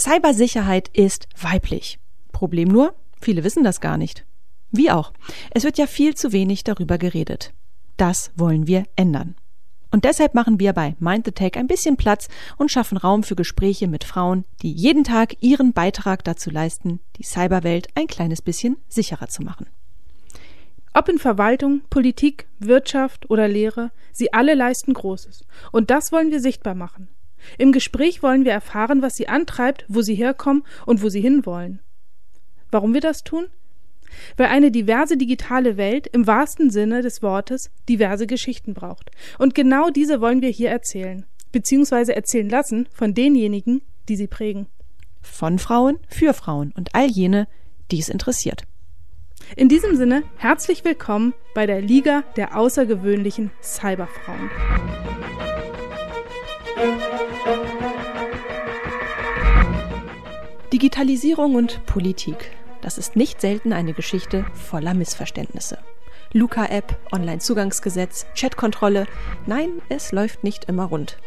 Cybersicherheit ist weiblich. Problem nur, viele wissen das gar nicht. Wie auch. Es wird ja viel zu wenig darüber geredet. Das wollen wir ändern. Und deshalb machen wir bei Mind the Tech ein bisschen Platz und schaffen Raum für Gespräche mit Frauen, die jeden Tag ihren Beitrag dazu leisten, die Cyberwelt ein kleines bisschen sicherer zu machen. Ob in Verwaltung, Politik, Wirtschaft oder Lehre, sie alle leisten Großes. Und das wollen wir sichtbar machen. Im Gespräch wollen wir erfahren, was sie antreibt, wo sie herkommen und wo sie hinwollen. Warum wir das tun? Weil eine diverse digitale Welt im wahrsten Sinne des Wortes diverse Geschichten braucht. Und genau diese wollen wir hier erzählen, beziehungsweise erzählen lassen von denjenigen, die sie prägen. Von Frauen für Frauen und all jene, die es interessiert. In diesem Sinne herzlich willkommen bei der Liga der außergewöhnlichen Cyberfrauen. Digitalisierung und Politik. Das ist nicht selten eine Geschichte voller Missverständnisse. Luca-App, Online-Zugangsgesetz, Chatkontrolle. Nein, es läuft nicht immer rund.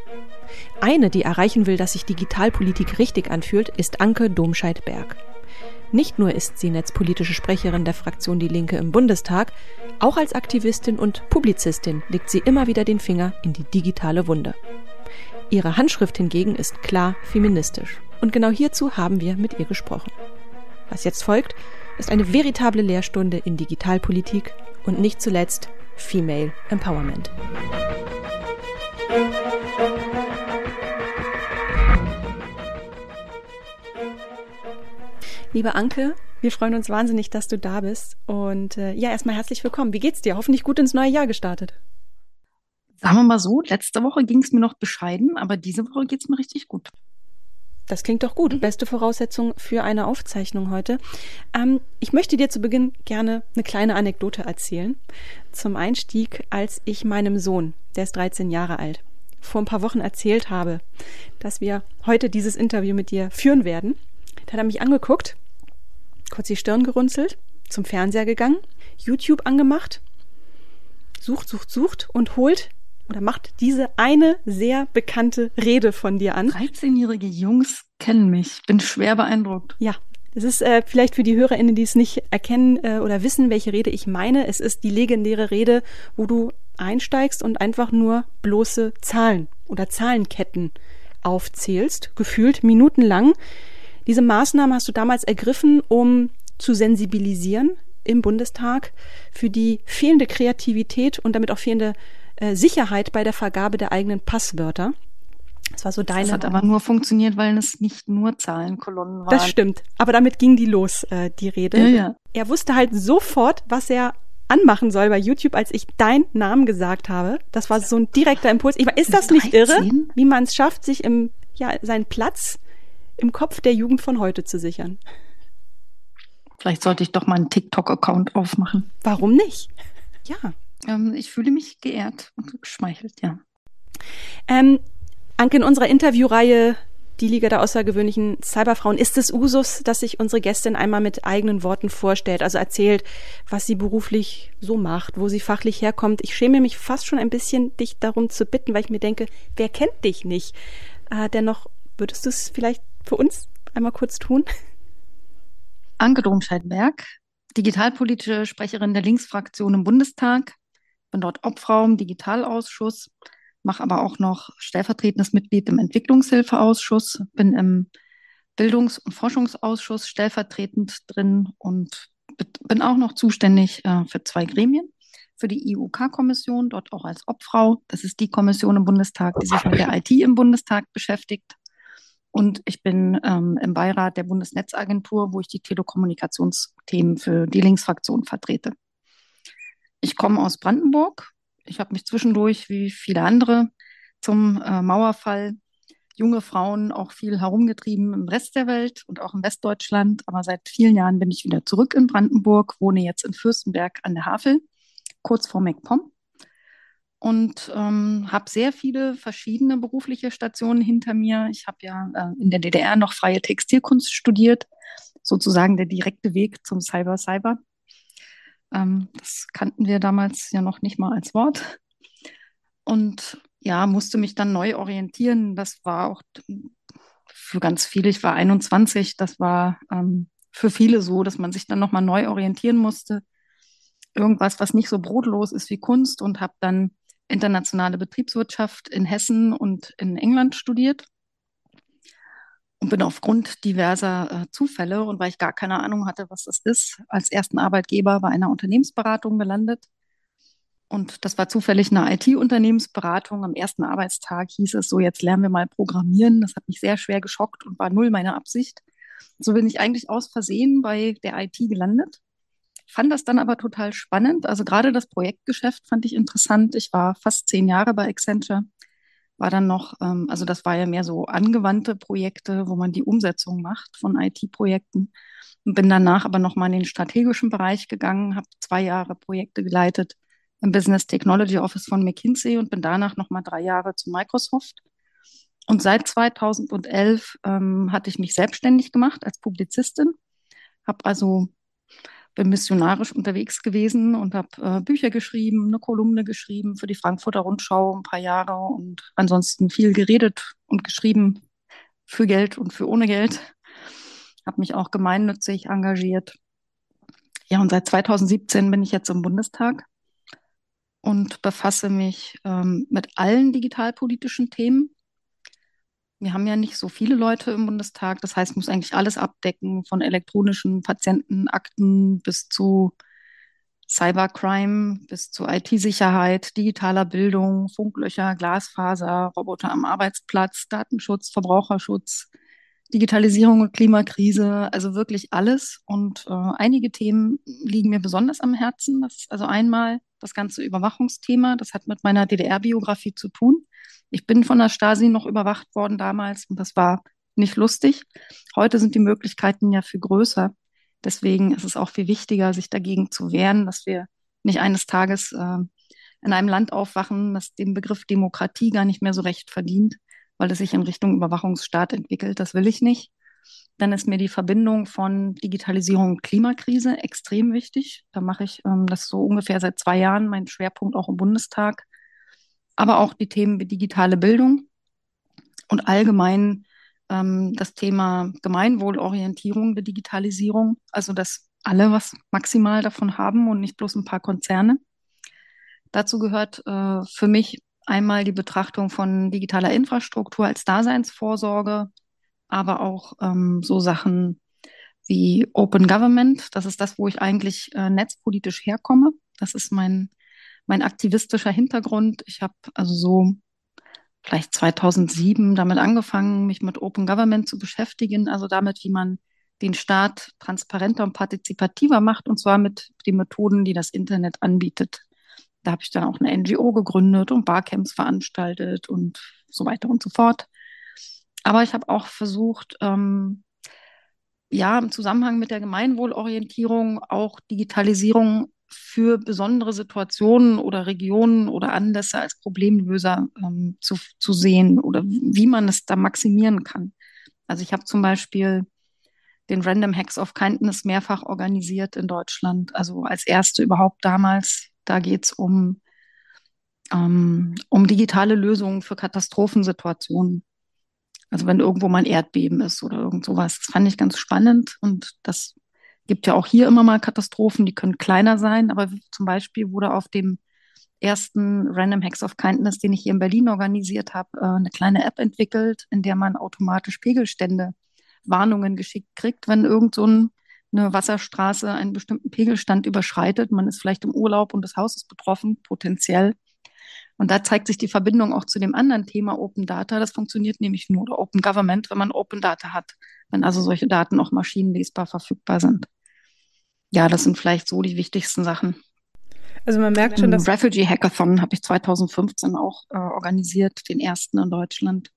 Eine, die erreichen will, dass sich Digitalpolitik richtig anfühlt, ist Anke Domscheit-Berg. Nicht nur ist sie netzpolitische Sprecherin der Fraktion Die Linke im Bundestag, auch als Aktivistin und Publizistin legt sie immer wieder den Finger in die digitale Wunde. Ihre Handschrift hingegen ist klar feministisch. Und genau hierzu haben wir mit ihr gesprochen. Was jetzt folgt, ist eine veritable Lehrstunde in Digitalpolitik und nicht zuletzt Female Empowerment. Liebe Anke, wir freuen uns wahnsinnig, dass du da bist. Und äh, ja, erstmal herzlich willkommen. Wie geht's dir? Hoffentlich gut ins neue Jahr gestartet. Sagen wir mal so, letzte Woche ging es mir noch bescheiden, aber diese Woche geht es mir richtig gut. Das klingt doch gut. Mhm. Beste Voraussetzung für eine Aufzeichnung heute. Ähm, ich möchte dir zu Beginn gerne eine kleine Anekdote erzählen. Zum Einstieg, als ich meinem Sohn, der ist 13 Jahre alt, vor ein paar Wochen erzählt habe, dass wir heute dieses Interview mit dir führen werden, da hat er mich angeguckt, kurz die Stirn gerunzelt, zum Fernseher gegangen, YouTube angemacht, sucht, sucht, sucht und holt oder macht diese eine sehr bekannte Rede von dir an. 13-jährige Jungs kennen mich. Bin schwer beeindruckt. Ja. Es ist äh, vielleicht für die HörerInnen, die es nicht erkennen äh, oder wissen, welche Rede ich meine. Es ist die legendäre Rede, wo du einsteigst und einfach nur bloße Zahlen oder Zahlenketten aufzählst, gefühlt minutenlang. Diese Maßnahme hast du damals ergriffen, um zu sensibilisieren im Bundestag für die fehlende Kreativität und damit auch fehlende äh, Sicherheit bei der Vergabe der eigenen Passwörter. Das war so deine. Das hat aber nur funktioniert, weil es nicht nur Zahlenkolonnen waren. Das stimmt. Aber damit ging die los, äh, die Rede. Ja, ja. Er wusste halt sofort, was er anmachen soll bei YouTube, als ich deinen Namen gesagt habe. Das war so ein direkter Impuls. Ich, ist das nicht 13? irre, wie man es schafft, sich im, ja, seinen Platz im Kopf der Jugend von heute zu sichern? Vielleicht sollte ich doch mal einen TikTok-Account aufmachen. Warum nicht? Ja. Ähm, ich fühle mich geehrt und geschmeichelt, ja. Ähm, Anke, in unserer Interviewreihe die Liga der außergewöhnlichen Cyberfrauen ist es Usus, dass sich unsere Gästin einmal mit eigenen Worten vorstellt, also erzählt, was sie beruflich so macht, wo sie fachlich herkommt. Ich schäme mich fast schon ein bisschen, dich darum zu bitten, weil ich mir denke, wer kennt dich nicht? Äh, dennoch würdest du es vielleicht für uns einmal kurz tun? Anke Domscheit-Berg, digitalpolitische Sprecherin der Linksfraktion im Bundestag, bin dort Obfrau im Digitalausschuss, mache aber auch noch stellvertretendes Mitglied im Entwicklungshilfeausschuss, bin im Bildungs- und Forschungsausschuss stellvertretend drin und bin auch noch zuständig äh, für zwei Gremien. Für die IUK-Kommission, dort auch als Obfrau. Das ist die Kommission im Bundestag, die sich mit der IT im Bundestag beschäftigt. Und ich bin ähm, im Beirat der Bundesnetzagentur, wo ich die Telekommunikationsthemen für die Linksfraktion vertrete. Ich komme aus Brandenburg. Ich habe mich zwischendurch, wie viele andere, zum äh, Mauerfall junge Frauen auch viel herumgetrieben im Rest der Welt und auch in Westdeutschland. Aber seit vielen Jahren bin ich wieder zurück in Brandenburg, wohne jetzt in Fürstenberg an der Havel, kurz vor MacPom. Und ähm, habe sehr viele verschiedene berufliche Stationen hinter mir. Ich habe ja äh, in der DDR noch freie Textilkunst studiert, sozusagen der direkte Weg zum Cyber-Cyber. Ähm, das kannten wir damals ja noch nicht mal als Wort. Und ja, musste mich dann neu orientieren. Das war auch für ganz viele, ich war 21, das war ähm, für viele so, dass man sich dann nochmal neu orientieren musste. Irgendwas, was nicht so brotlos ist wie Kunst und habe dann internationale Betriebswirtschaft in Hessen und in England studiert und bin aufgrund diverser äh, Zufälle und weil ich gar keine Ahnung hatte, was das ist, als ersten Arbeitgeber bei einer Unternehmensberatung gelandet. Und das war zufällig eine IT-Unternehmensberatung. Am ersten Arbeitstag hieß es so, jetzt lernen wir mal programmieren. Das hat mich sehr schwer geschockt und war null meine Absicht. So bin ich eigentlich aus Versehen bei der IT gelandet. Fand das dann aber total spannend. Also gerade das Projektgeschäft fand ich interessant. Ich war fast zehn Jahre bei Accenture war dann noch, ähm, also das war ja mehr so angewandte Projekte, wo man die Umsetzung macht von IT-Projekten. Bin danach aber nochmal in den strategischen Bereich gegangen, habe zwei Jahre Projekte geleitet im Business Technology Office von McKinsey und bin danach nochmal drei Jahre zu Microsoft. Und seit 2011 ähm, hatte ich mich selbstständig gemacht als Publizistin, habe also bin missionarisch unterwegs gewesen und habe äh, Bücher geschrieben, eine Kolumne geschrieben für die Frankfurter Rundschau ein paar Jahre und ansonsten viel geredet und geschrieben für Geld und für ohne Geld. Habe mich auch gemeinnützig engagiert. Ja, und seit 2017 bin ich jetzt im Bundestag und befasse mich ähm, mit allen digitalpolitischen Themen wir haben ja nicht so viele Leute im Bundestag. Das heißt, muss eigentlich alles abdecken, von elektronischen Patientenakten bis zu Cybercrime, bis zu IT-Sicherheit, digitaler Bildung, Funklöcher, Glasfaser, Roboter am Arbeitsplatz, Datenschutz, Verbraucherschutz, Digitalisierung und Klimakrise, also wirklich alles. Und äh, einige Themen liegen mir besonders am Herzen. Das also einmal das ganze Überwachungsthema. Das hat mit meiner DDR-Biografie zu tun. Ich bin von der Stasi noch überwacht worden damals und das war nicht lustig. Heute sind die Möglichkeiten ja viel größer. Deswegen ist es auch viel wichtiger, sich dagegen zu wehren, dass wir nicht eines Tages äh, in einem Land aufwachen, das den Begriff Demokratie gar nicht mehr so recht verdient, weil es sich in Richtung Überwachungsstaat entwickelt. Das will ich nicht. Dann ist mir die Verbindung von Digitalisierung und Klimakrise extrem wichtig. Da mache ich ähm, das so ungefähr seit zwei Jahren, mein Schwerpunkt auch im Bundestag aber auch die Themen wie digitale Bildung und allgemein ähm, das Thema Gemeinwohlorientierung der Digitalisierung, also dass alle was maximal davon haben und nicht bloß ein paar Konzerne. Dazu gehört äh, für mich einmal die Betrachtung von digitaler Infrastruktur als Daseinsvorsorge, aber auch ähm, so Sachen wie Open Government. Das ist das, wo ich eigentlich äh, netzpolitisch herkomme. Das ist mein mein aktivistischer Hintergrund. Ich habe also so vielleicht 2007 damit angefangen, mich mit Open Government zu beschäftigen, also damit, wie man den Staat transparenter und partizipativer macht, und zwar mit den Methoden, die das Internet anbietet. Da habe ich dann auch eine NGO gegründet und Barcamps veranstaltet und so weiter und so fort. Aber ich habe auch versucht, ähm, ja, im Zusammenhang mit der Gemeinwohlorientierung auch Digitalisierung für besondere Situationen oder Regionen oder Anlässe als Problemlöser ähm, zu, zu sehen oder wie man es da maximieren kann. Also ich habe zum Beispiel den Random Hacks of Kindness mehrfach organisiert in Deutschland, also als erste überhaupt damals. Da geht es um, ähm, um digitale Lösungen für Katastrophensituationen. Also wenn irgendwo mal ein Erdbeben ist oder irgend sowas. Das fand ich ganz spannend und das gibt ja auch hier immer mal Katastrophen, die können kleiner sein, aber zum Beispiel wurde auf dem ersten Random Hacks of Kindness, den ich hier in Berlin organisiert habe, äh, eine kleine App entwickelt, in der man automatisch Pegelstände, Warnungen geschickt kriegt, wenn irgend so ein, eine Wasserstraße einen bestimmten Pegelstand überschreitet. Man ist vielleicht im Urlaub und das Haus ist betroffen, potenziell. Und da zeigt sich die Verbindung auch zu dem anderen Thema Open Data. Das funktioniert nämlich nur oder Open Government, wenn man Open Data hat, wenn also solche Daten auch maschinenlesbar verfügbar sind. Ja, das sind vielleicht so die wichtigsten Sachen. Also man merkt schon, dass Refugee Hackathon habe ich 2015 auch äh, organisiert, den ersten in Deutschland,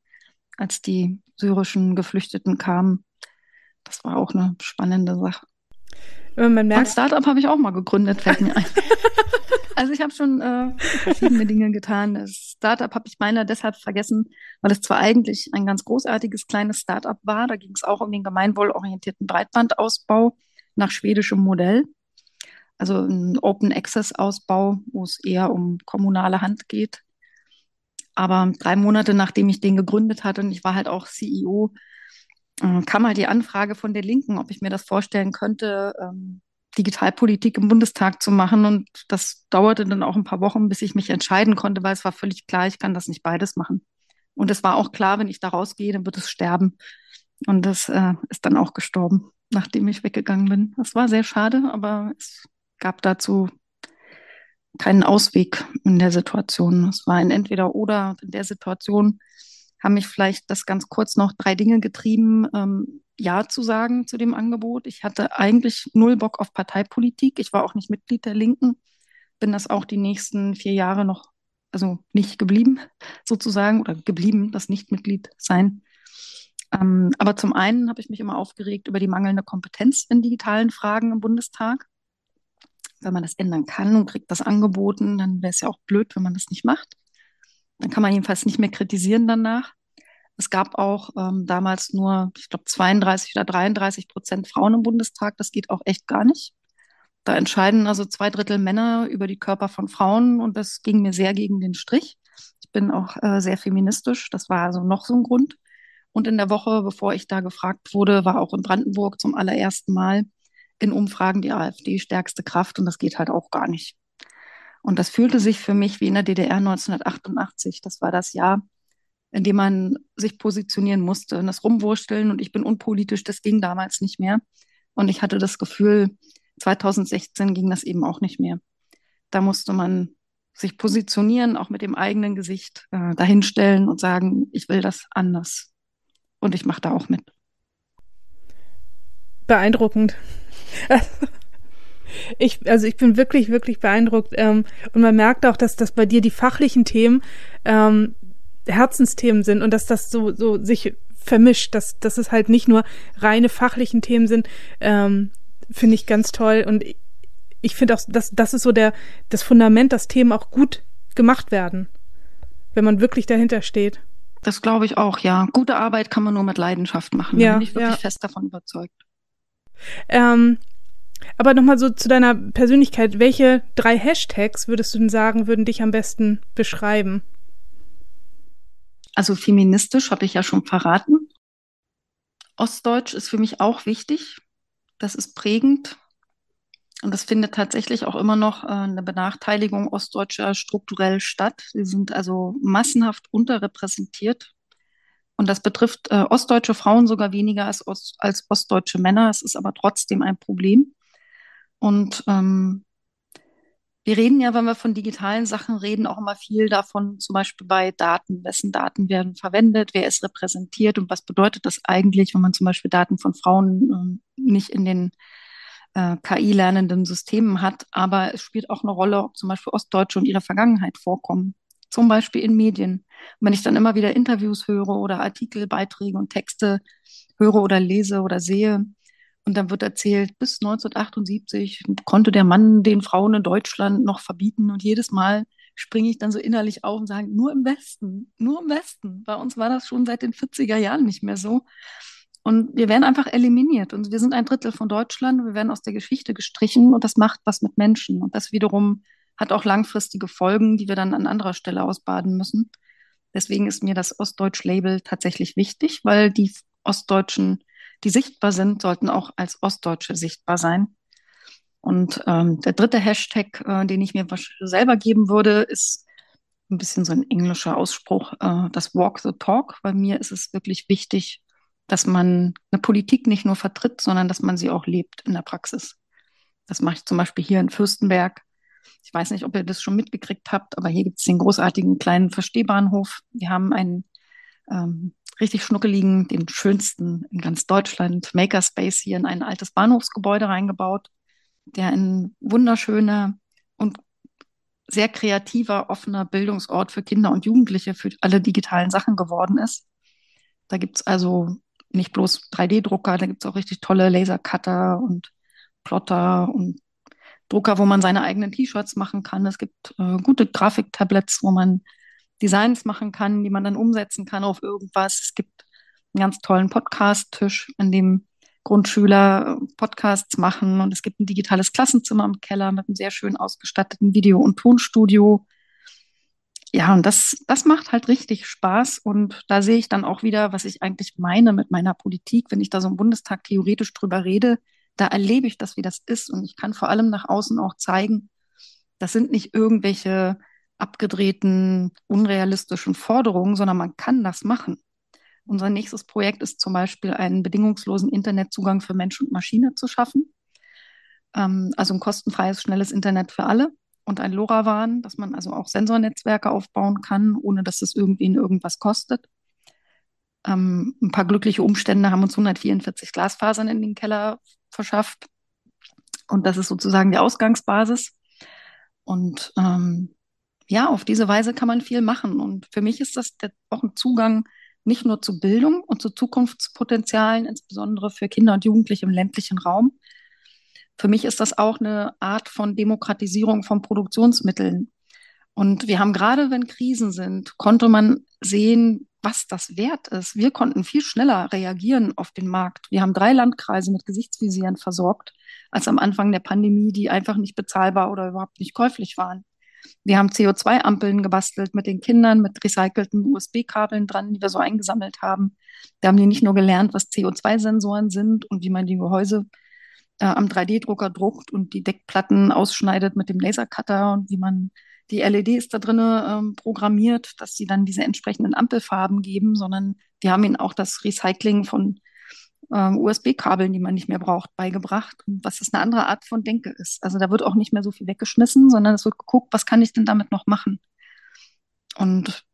als die syrischen Geflüchteten kamen. Das war auch eine spannende Sache. Man merkt, Startup habe ich auch mal gegründet, fällt mir ein. also ich habe schon äh, verschiedene Dinge getan. Das Startup habe ich meiner deshalb vergessen, weil es zwar eigentlich ein ganz großartiges kleines Startup war. Da ging es auch um den gemeinwohlorientierten Breitbandausbau nach schwedischem Modell. Also ein Open Access Ausbau, wo es eher um kommunale Hand geht. Aber drei Monate nachdem ich den gegründet hatte und ich war halt auch CEO, äh, kam halt die Anfrage von der Linken, ob ich mir das vorstellen könnte, ähm, Digitalpolitik im Bundestag zu machen. Und das dauerte dann auch ein paar Wochen, bis ich mich entscheiden konnte, weil es war völlig klar, ich kann das nicht beides machen. Und es war auch klar, wenn ich da rausgehe, dann wird es sterben. Und das äh, ist dann auch gestorben, nachdem ich weggegangen bin. Das war sehr schade, aber es gab dazu keinen Ausweg in der Situation. Es war ein Entweder-Oder. In der Situation haben mich vielleicht das ganz kurz noch drei Dinge getrieben, ähm, Ja zu sagen zu dem Angebot. Ich hatte eigentlich null Bock auf Parteipolitik. Ich war auch nicht Mitglied der Linken. Bin das auch die nächsten vier Jahre noch, also nicht geblieben, sozusagen, oder geblieben, das Nicht-Mitglied sein. Ähm, aber zum einen habe ich mich immer aufgeregt über die mangelnde Kompetenz in digitalen Fragen im Bundestag. Wenn man das ändern kann und kriegt das angeboten, dann wäre es ja auch blöd, wenn man das nicht macht. Dann kann man jedenfalls nicht mehr kritisieren danach. Es gab auch ähm, damals nur, ich glaube, 32 oder 33 Prozent Frauen im Bundestag. Das geht auch echt gar nicht. Da entscheiden also zwei Drittel Männer über die Körper von Frauen und das ging mir sehr gegen den Strich. Ich bin auch äh, sehr feministisch. Das war also noch so ein Grund. Und in der Woche, bevor ich da gefragt wurde, war auch in Brandenburg zum allerersten Mal in Umfragen die AfD stärkste Kraft und das geht halt auch gar nicht. Und das fühlte sich für mich wie in der DDR 1988. Das war das Jahr, in dem man sich positionieren musste. Und das Rumwursteln und ich bin unpolitisch, das ging damals nicht mehr. Und ich hatte das Gefühl, 2016 ging das eben auch nicht mehr. Da musste man sich positionieren, auch mit dem eigenen Gesicht äh, dahinstellen und sagen, ich will das anders. Und ich mache da auch mit. Beeindruckend. Ich, also ich bin wirklich, wirklich beeindruckt. Ähm, und man merkt auch, dass das bei dir die fachlichen Themen ähm, Herzensthemen sind und dass das so, so sich vermischt, dass, dass es halt nicht nur reine fachlichen Themen sind, ähm, finde ich ganz toll. Und ich, finde auch, dass das ist so der, das Fundament, dass Themen auch gut gemacht werden, wenn man wirklich dahinter steht. Das glaube ich auch, ja. Gute Arbeit kann man nur mit Leidenschaft machen. Ja, da bin ich wirklich ja. fest davon überzeugt. Ähm, aber nochmal so zu deiner Persönlichkeit. Welche drei Hashtags würdest du denn sagen, würden dich am besten beschreiben? Also feministisch habe ich ja schon verraten. Ostdeutsch ist für mich auch wichtig. Das ist prägend. Und das findet tatsächlich auch immer noch äh, eine Benachteiligung Ostdeutscher strukturell statt. Sie sind also massenhaft unterrepräsentiert. Und das betrifft äh, ostdeutsche Frauen sogar weniger als, als ostdeutsche Männer. Es ist aber trotzdem ein Problem. Und ähm, wir reden ja, wenn wir von digitalen Sachen reden, auch immer viel davon, zum Beispiel bei Daten. Wessen Daten werden verwendet? Wer ist repräsentiert? Und was bedeutet das eigentlich, wenn man zum Beispiel Daten von Frauen äh, nicht in den äh, KI-lernenden Systemen hat? Aber es spielt auch eine Rolle, ob zum Beispiel Ostdeutsche und ihre Vergangenheit vorkommen. Zum Beispiel in Medien. Und wenn ich dann immer wieder Interviews höre oder Artikel, Beiträge und Texte höre oder lese oder sehe, und dann wird erzählt, bis 1978 konnte der Mann den Frauen in Deutschland noch verbieten. Und jedes Mal springe ich dann so innerlich auf und sage, nur im Westen, nur im Westen. Bei uns war das schon seit den 40er Jahren nicht mehr so. Und wir werden einfach eliminiert. Und wir sind ein Drittel von Deutschland. Wir werden aus der Geschichte gestrichen. Und das macht was mit Menschen. Und das wiederum hat auch langfristige Folgen, die wir dann an anderer Stelle ausbaden müssen. Deswegen ist mir das Ostdeutsch-Label tatsächlich wichtig, weil die Ostdeutschen die sichtbar sind, sollten auch als Ostdeutsche sichtbar sein. Und ähm, der dritte Hashtag, äh, den ich mir selber geben würde, ist ein bisschen so ein englischer Ausspruch, äh, das Walk the Talk. Bei mir ist es wirklich wichtig, dass man eine Politik nicht nur vertritt, sondern dass man sie auch lebt in der Praxis. Das mache ich zum Beispiel hier in Fürstenberg. Ich weiß nicht, ob ihr das schon mitgekriegt habt, aber hier gibt es den großartigen kleinen Verstehbahnhof. Wir haben einen ähm, richtig schnuckeligen, den schönsten in ganz Deutschland, Makerspace hier in ein altes Bahnhofsgebäude reingebaut, der ein wunderschöner und sehr kreativer, offener Bildungsort für Kinder und Jugendliche für alle digitalen Sachen geworden ist. Da gibt es also nicht bloß 3D-Drucker, da gibt es auch richtig tolle Lasercutter und Plotter und Drucker, wo man seine eigenen T-Shirts machen kann. Es gibt äh, gute Grafiktablets, wo man Designs machen kann, die man dann umsetzen kann auf irgendwas. Es gibt einen ganz tollen Podcast-Tisch, an dem Grundschüler äh, Podcasts machen und es gibt ein digitales Klassenzimmer im Keller mit einem sehr schön ausgestatteten Video- und Tonstudio. ja, und das, das macht halt richtig Spaß. Und da sehe ich dann auch wieder, was ich eigentlich meine mit meiner Politik, wenn ich da so im Bundestag theoretisch drüber rede, da erlebe ich das, wie das ist. Und ich kann vor allem nach außen auch zeigen, das sind nicht irgendwelche abgedrehten, unrealistischen Forderungen, sondern man kann das machen. Unser nächstes Projekt ist zum Beispiel, einen bedingungslosen Internetzugang für Mensch und Maschine zu schaffen. Ähm, also ein kostenfreies, schnelles Internet für alle und ein LoRaWAN, dass man also auch Sensornetzwerke aufbauen kann, ohne dass es irgendwie in irgendwas kostet. Ähm, ein paar glückliche Umstände haben uns 144 Glasfasern in den Keller verschafft. Und das ist sozusagen die Ausgangsbasis. Und ähm, ja, auf diese Weise kann man viel machen. Und für mich ist das auch ein Zugang nicht nur zu Bildung und zu Zukunftspotenzialen, insbesondere für Kinder und Jugendliche im ländlichen Raum. Für mich ist das auch eine Art von Demokratisierung von Produktionsmitteln. Und wir haben gerade, wenn Krisen sind, konnte man sehen, was das wert ist. Wir konnten viel schneller reagieren auf den Markt. Wir haben drei Landkreise mit Gesichtsvisieren versorgt, als am Anfang der Pandemie, die einfach nicht bezahlbar oder überhaupt nicht käuflich waren. Wir haben CO2-Ampeln gebastelt mit den Kindern, mit recycelten USB-Kabeln dran, die wir so eingesammelt haben. Da haben die nicht nur gelernt, was CO2-Sensoren sind und wie man die Gehäuse äh, am 3D-Drucker druckt und die Deckplatten ausschneidet mit dem Lasercutter und wie man die LEDs da drinnen ähm, programmiert, dass sie dann diese entsprechenden Ampelfarben geben, sondern wir haben ihnen auch das Recycling von ähm, USB-Kabeln, die man nicht mehr braucht, beigebracht, was das eine andere Art von Denke ist. Also da wird auch nicht mehr so viel weggeschmissen, sondern es wird geguckt, was kann ich denn damit noch machen? Und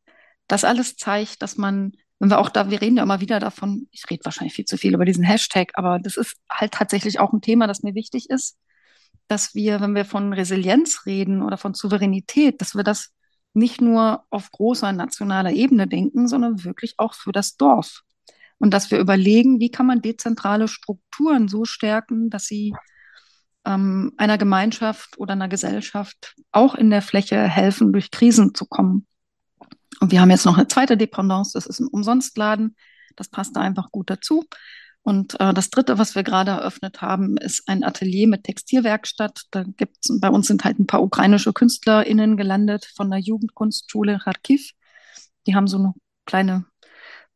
das alles zeigt, dass man, wenn wir auch da, wir reden ja immer wieder davon, ich rede wahrscheinlich viel zu viel über diesen Hashtag, aber das ist halt tatsächlich auch ein Thema, das mir wichtig ist, dass wir, wenn wir von Resilienz reden oder von Souveränität, dass wir das nicht nur auf großer nationaler Ebene denken, sondern wirklich auch für das Dorf und dass wir überlegen, wie kann man dezentrale Strukturen so stärken, dass sie ähm, einer Gemeinschaft oder einer Gesellschaft auch in der Fläche helfen, durch Krisen zu kommen. Und wir haben jetzt noch eine zweite Dependance, das ist ein Umsonstladen. Das passt da einfach gut dazu. Und äh, das dritte, was wir gerade eröffnet haben, ist ein Atelier mit Textilwerkstatt. Da gibt's, bei uns sind halt ein paar ukrainische KünstlerInnen gelandet von der Jugendkunstschule Kharkiv. Die haben so eine kleine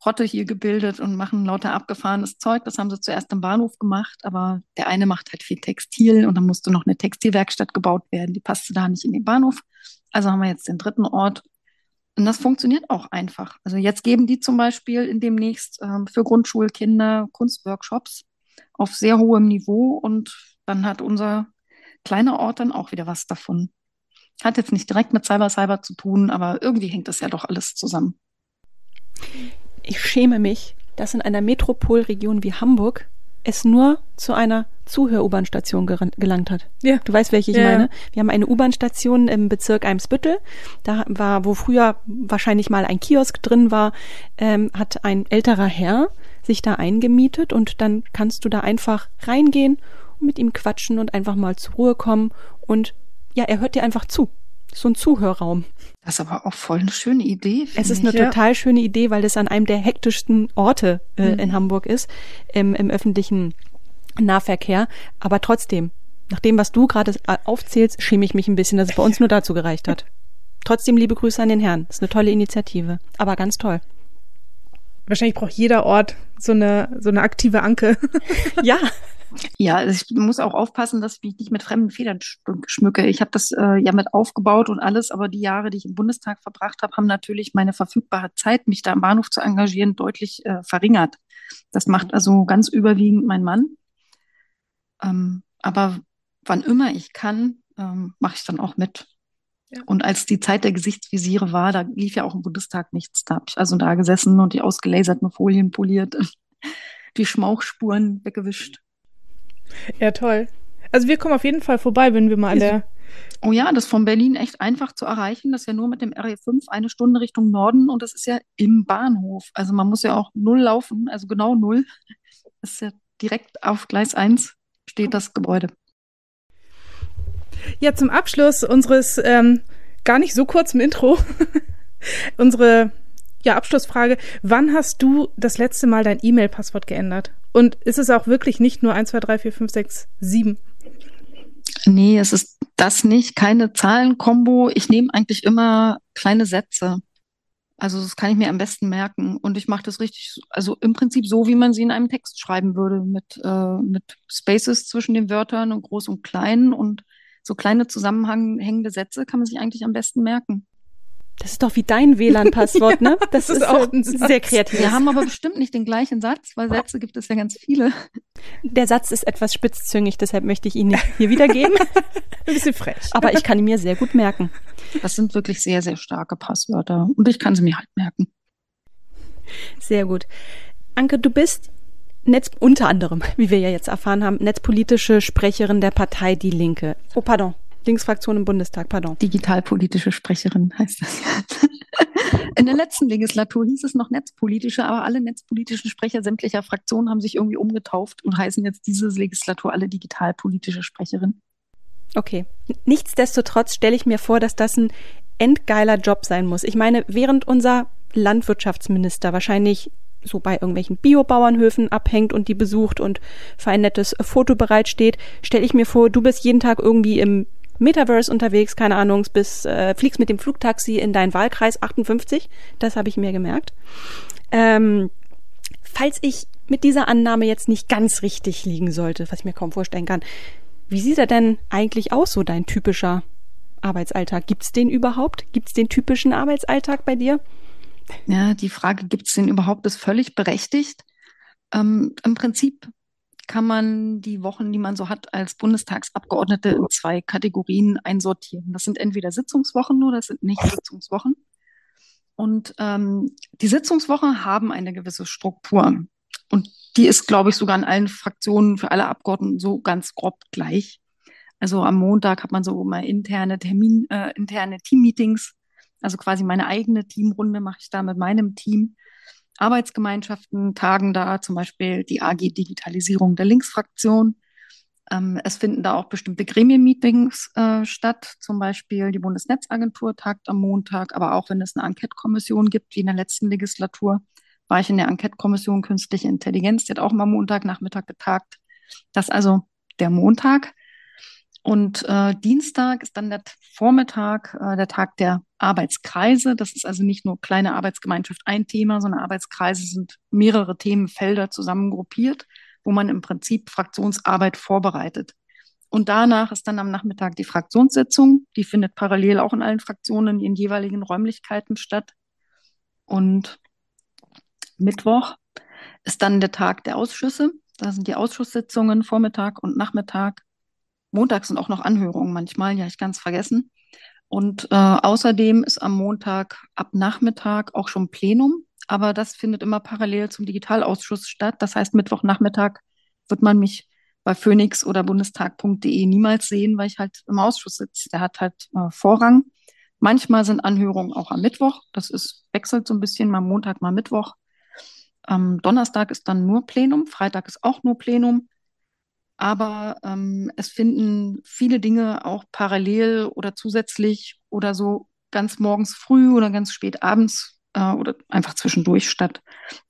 Rotte hier gebildet und machen lauter abgefahrenes Zeug. Das haben sie zuerst im Bahnhof gemacht, aber der eine macht halt viel Textil und dann musste noch eine Textilwerkstatt gebaut werden. Die passte da nicht in den Bahnhof. Also haben wir jetzt den dritten Ort. Und das funktioniert auch einfach. Also jetzt geben die zum Beispiel in demnächst ähm, für Grundschulkinder Kunstworkshops auf sehr hohem Niveau und dann hat unser kleiner Ort dann auch wieder was davon. Hat jetzt nicht direkt mit Cyber Cyber zu tun, aber irgendwie hängt das ja doch alles zusammen ich schäme mich, dass in einer Metropolregion wie Hamburg es nur zu einer Zuhör-U-Bahn-Station gelangt hat. Ja. Du weißt, welche ich ja. meine. Wir haben eine U-Bahn-Station im Bezirk Eimsbüttel. Da war, wo früher wahrscheinlich mal ein Kiosk drin war, ähm, hat ein älterer Herr sich da eingemietet und dann kannst du da einfach reingehen und mit ihm quatschen und einfach mal zur Ruhe kommen und ja, er hört dir einfach zu so ein Zuhörraum. Das ist aber auch voll eine schöne Idee. Es ist eine ich, total schöne Idee, weil es an einem der hektischsten Orte äh, mhm. in Hamburg ist, im, im öffentlichen Nahverkehr. Aber trotzdem, nach dem, was du gerade aufzählst, schäme ich mich ein bisschen, dass es bei uns nur dazu gereicht hat. Trotzdem liebe Grüße an den Herrn. Das ist eine tolle Initiative. Aber ganz toll. Wahrscheinlich braucht jeder Ort so eine, so eine aktive Anke. ja. Ja, also ich muss auch aufpassen, dass ich mich nicht mit fremden Federn schmücke. Ich habe das äh, ja mit aufgebaut und alles, aber die Jahre, die ich im Bundestag verbracht habe, haben natürlich meine verfügbare Zeit, mich da am Bahnhof zu engagieren, deutlich äh, verringert. Das macht also ganz überwiegend mein Mann. Ähm, aber wann immer ich kann, ähm, mache ich dann auch mit. Ja. Und als die Zeit der Gesichtsvisiere war, da lief ja auch im Bundestag nichts. Da habe ich also da gesessen und die ausgelaserten Folien poliert, die Schmauchspuren weggewischt. Ja, toll. Also wir kommen auf jeden Fall vorbei, wenn wir mal an der. Oh ja, das ist von Berlin echt einfach zu erreichen. Das ist ja nur mit dem RE5 eine Stunde Richtung Norden und das ist ja im Bahnhof. Also man muss ja auch null laufen, also genau null. Das ist ja direkt auf Gleis 1 steht das Gebäude. Ja, zum Abschluss unseres ähm, gar nicht so kurzen Intro, unsere ja, Abschlussfrage. Wann hast du das letzte Mal dein E-Mail-Passwort geändert? Und ist es auch wirklich nicht nur 1, 2, 3, 4, 5, 6, 7? Nee, es ist das nicht, keine Zahlenkombo. Ich nehme eigentlich immer kleine Sätze. Also das kann ich mir am besten merken. Und ich mache das richtig, also im Prinzip so, wie man sie in einem Text schreiben würde, mit, äh, mit Spaces zwischen den Wörtern und groß und klein und so kleine zusammenhängende Sätze kann man sich eigentlich am besten merken. Das ist doch wie dein WLAN-Passwort, ne? Das, das ist, ist auch ein sehr kreativ. Wir haben aber bestimmt nicht den gleichen Satz, weil Sätze gibt es ja ganz viele. Der Satz ist etwas spitzzüngig, deshalb möchte ich ihn nicht hier wiedergeben. ein bisschen frech. Aber ich kann ihn mir sehr gut merken. Das sind wirklich sehr, sehr starke Passwörter. Und ich kann sie mir halt merken. Sehr gut. Anke, du bist Netz, unter anderem, wie wir ja jetzt erfahren haben, netzpolitische Sprecherin der Partei Die Linke. Oh, pardon. Linksfraktion im Bundestag, pardon. Digitalpolitische Sprecherin heißt das. In der letzten Legislatur hieß es noch netzpolitische, aber alle netzpolitischen Sprecher sämtlicher Fraktionen haben sich irgendwie umgetauft und heißen jetzt diese Legislatur alle digitalpolitische Sprecherin. Okay. Nichtsdestotrotz stelle ich mir vor, dass das ein endgeiler Job sein muss. Ich meine, während unser Landwirtschaftsminister wahrscheinlich so bei irgendwelchen Biobauernhöfen abhängt und die besucht und für ein nettes Foto bereitsteht, stelle ich mir vor, du bist jeden Tag irgendwie im Metaverse unterwegs, keine Ahnung, bis äh, fliegst mit dem Flugtaxi in deinen Wahlkreis 58. Das habe ich mir gemerkt. Ähm, falls ich mit dieser Annahme jetzt nicht ganz richtig liegen sollte, was ich mir kaum vorstellen kann, wie sieht er denn eigentlich aus, so dein typischer Arbeitsalltag? Gibt's den überhaupt? Gibt's den typischen Arbeitsalltag bei dir? Ja, die Frage, gibt's den überhaupt, ist völlig berechtigt. Ähm, Im Prinzip kann man die Wochen, die man so hat als Bundestagsabgeordnete, in zwei Kategorien einsortieren. Das sind entweder Sitzungswochen oder das sind nicht Sitzungswochen. Und ähm, die Sitzungswochen haben eine gewisse Struktur. Und die ist, glaube ich, sogar in allen Fraktionen für alle Abgeordneten so ganz grob gleich. Also am Montag hat man so mal interne Termin, äh, interne Teammeetings. Also quasi meine eigene Teamrunde mache ich da mit meinem Team. Arbeitsgemeinschaften tagen da, zum Beispiel die AG Digitalisierung der Linksfraktion. Ähm, es finden da auch bestimmte Gremienmeetings äh, statt, zum Beispiel die Bundesnetzagentur tagt am Montag, aber auch wenn es eine Enquete-Kommission gibt, wie in der letzten Legislatur, war ich in der Enquete-Kommission Künstliche Intelligenz, die hat auch mal Montagnachmittag getagt. Das ist also der Montag. Und äh, Dienstag ist dann der Vormittag, äh, der Tag der Arbeitskreise. Das ist also nicht nur kleine Arbeitsgemeinschaft ein Thema, sondern Arbeitskreise sind mehrere Themenfelder zusammengruppiert, wo man im Prinzip Fraktionsarbeit vorbereitet. Und danach ist dann am Nachmittag die Fraktionssitzung. Die findet parallel auch in allen Fraktionen in jeweiligen Räumlichkeiten statt. Und Mittwoch ist dann der Tag der Ausschüsse. Da sind die Ausschusssitzungen Vormittag und Nachmittag. Montag sind auch noch Anhörungen manchmal, ja, ich ganz vergessen. Und äh, außerdem ist am Montag ab Nachmittag auch schon Plenum, aber das findet immer parallel zum Digitalausschuss statt. Das heißt, Mittwochnachmittag wird man mich bei Phoenix oder bundestag.de niemals sehen, weil ich halt im Ausschuss sitze. Der hat halt äh, Vorrang. Manchmal sind Anhörungen auch am Mittwoch. Das ist, wechselt so ein bisschen, mal Montag, mal Mittwoch. Am Donnerstag ist dann nur Plenum, Freitag ist auch nur Plenum. Aber ähm, es finden viele Dinge auch parallel oder zusätzlich oder so ganz morgens früh oder ganz spät abends äh, oder einfach zwischendurch statt.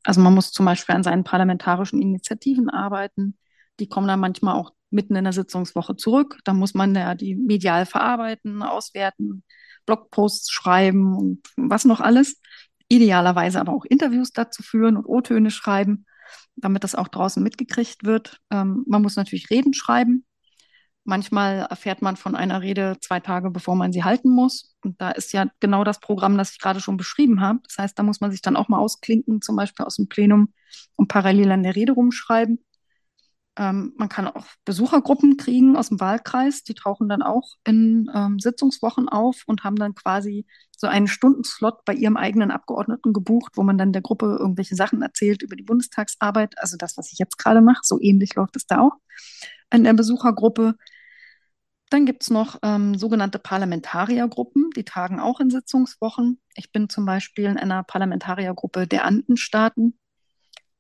Also man muss zum Beispiel an seinen parlamentarischen Initiativen arbeiten. Die kommen dann manchmal auch mitten in der Sitzungswoche zurück. Da muss man ja die medial verarbeiten, auswerten, Blogposts schreiben und was noch alles. Idealerweise aber auch Interviews dazu führen und O-Töne schreiben damit das auch draußen mitgekriegt wird. Ähm, man muss natürlich Reden schreiben. Manchmal erfährt man von einer Rede zwei Tage, bevor man sie halten muss. Und da ist ja genau das Programm, das ich gerade schon beschrieben habe. Das heißt, da muss man sich dann auch mal ausklinken, zum Beispiel aus dem Plenum und parallel an der Rede rumschreiben. Ähm, man kann auch Besuchergruppen kriegen aus dem Wahlkreis, die tauchen dann auch in ähm, Sitzungswochen auf und haben dann quasi so einen Stundenslot bei ihrem eigenen Abgeordneten gebucht, wo man dann der Gruppe irgendwelche Sachen erzählt über die Bundestagsarbeit. Also das, was ich jetzt gerade mache, so ähnlich läuft es da auch in der Besuchergruppe. Dann gibt es noch ähm, sogenannte Parlamentariergruppen, die tagen auch in Sitzungswochen. Ich bin zum Beispiel in einer Parlamentariergruppe der Andenstaaten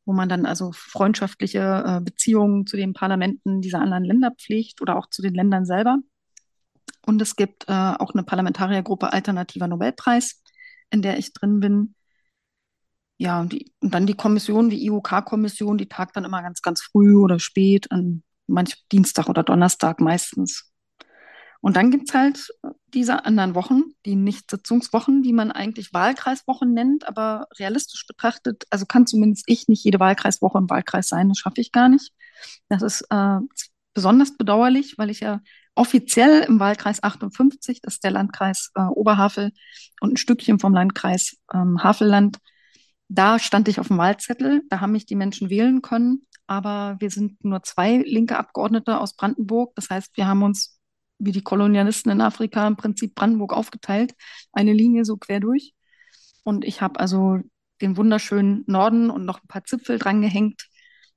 wo man dann also freundschaftliche äh, Beziehungen zu den Parlamenten dieser anderen Länder pflegt oder auch zu den Ländern selber. Und es gibt äh, auch eine Parlamentariergruppe Alternativer Nobelpreis, in der ich drin bin. Ja, und, die, und dann die Kommission, die IOK-Kommission, die tagt dann immer ganz, ganz früh oder spät, an manch Dienstag oder Donnerstag meistens. Und dann gibt es halt diese anderen Wochen, die Nicht-Sitzungswochen, die man eigentlich Wahlkreiswochen nennt, aber realistisch betrachtet, also kann zumindest ich nicht jede Wahlkreiswoche im Wahlkreis sein, das schaffe ich gar nicht. Das ist äh, besonders bedauerlich, weil ich ja offiziell im Wahlkreis 58, das ist der Landkreis äh, Oberhavel und ein Stückchen vom Landkreis ähm, Havelland, da stand ich auf dem Wahlzettel, da haben mich die Menschen wählen können, aber wir sind nur zwei linke Abgeordnete aus Brandenburg. Das heißt, wir haben uns wie die Kolonialisten in Afrika im Prinzip Brandenburg aufgeteilt, eine Linie so quer durch. Und ich habe also den wunderschönen Norden und noch ein paar Zipfel dran gehängt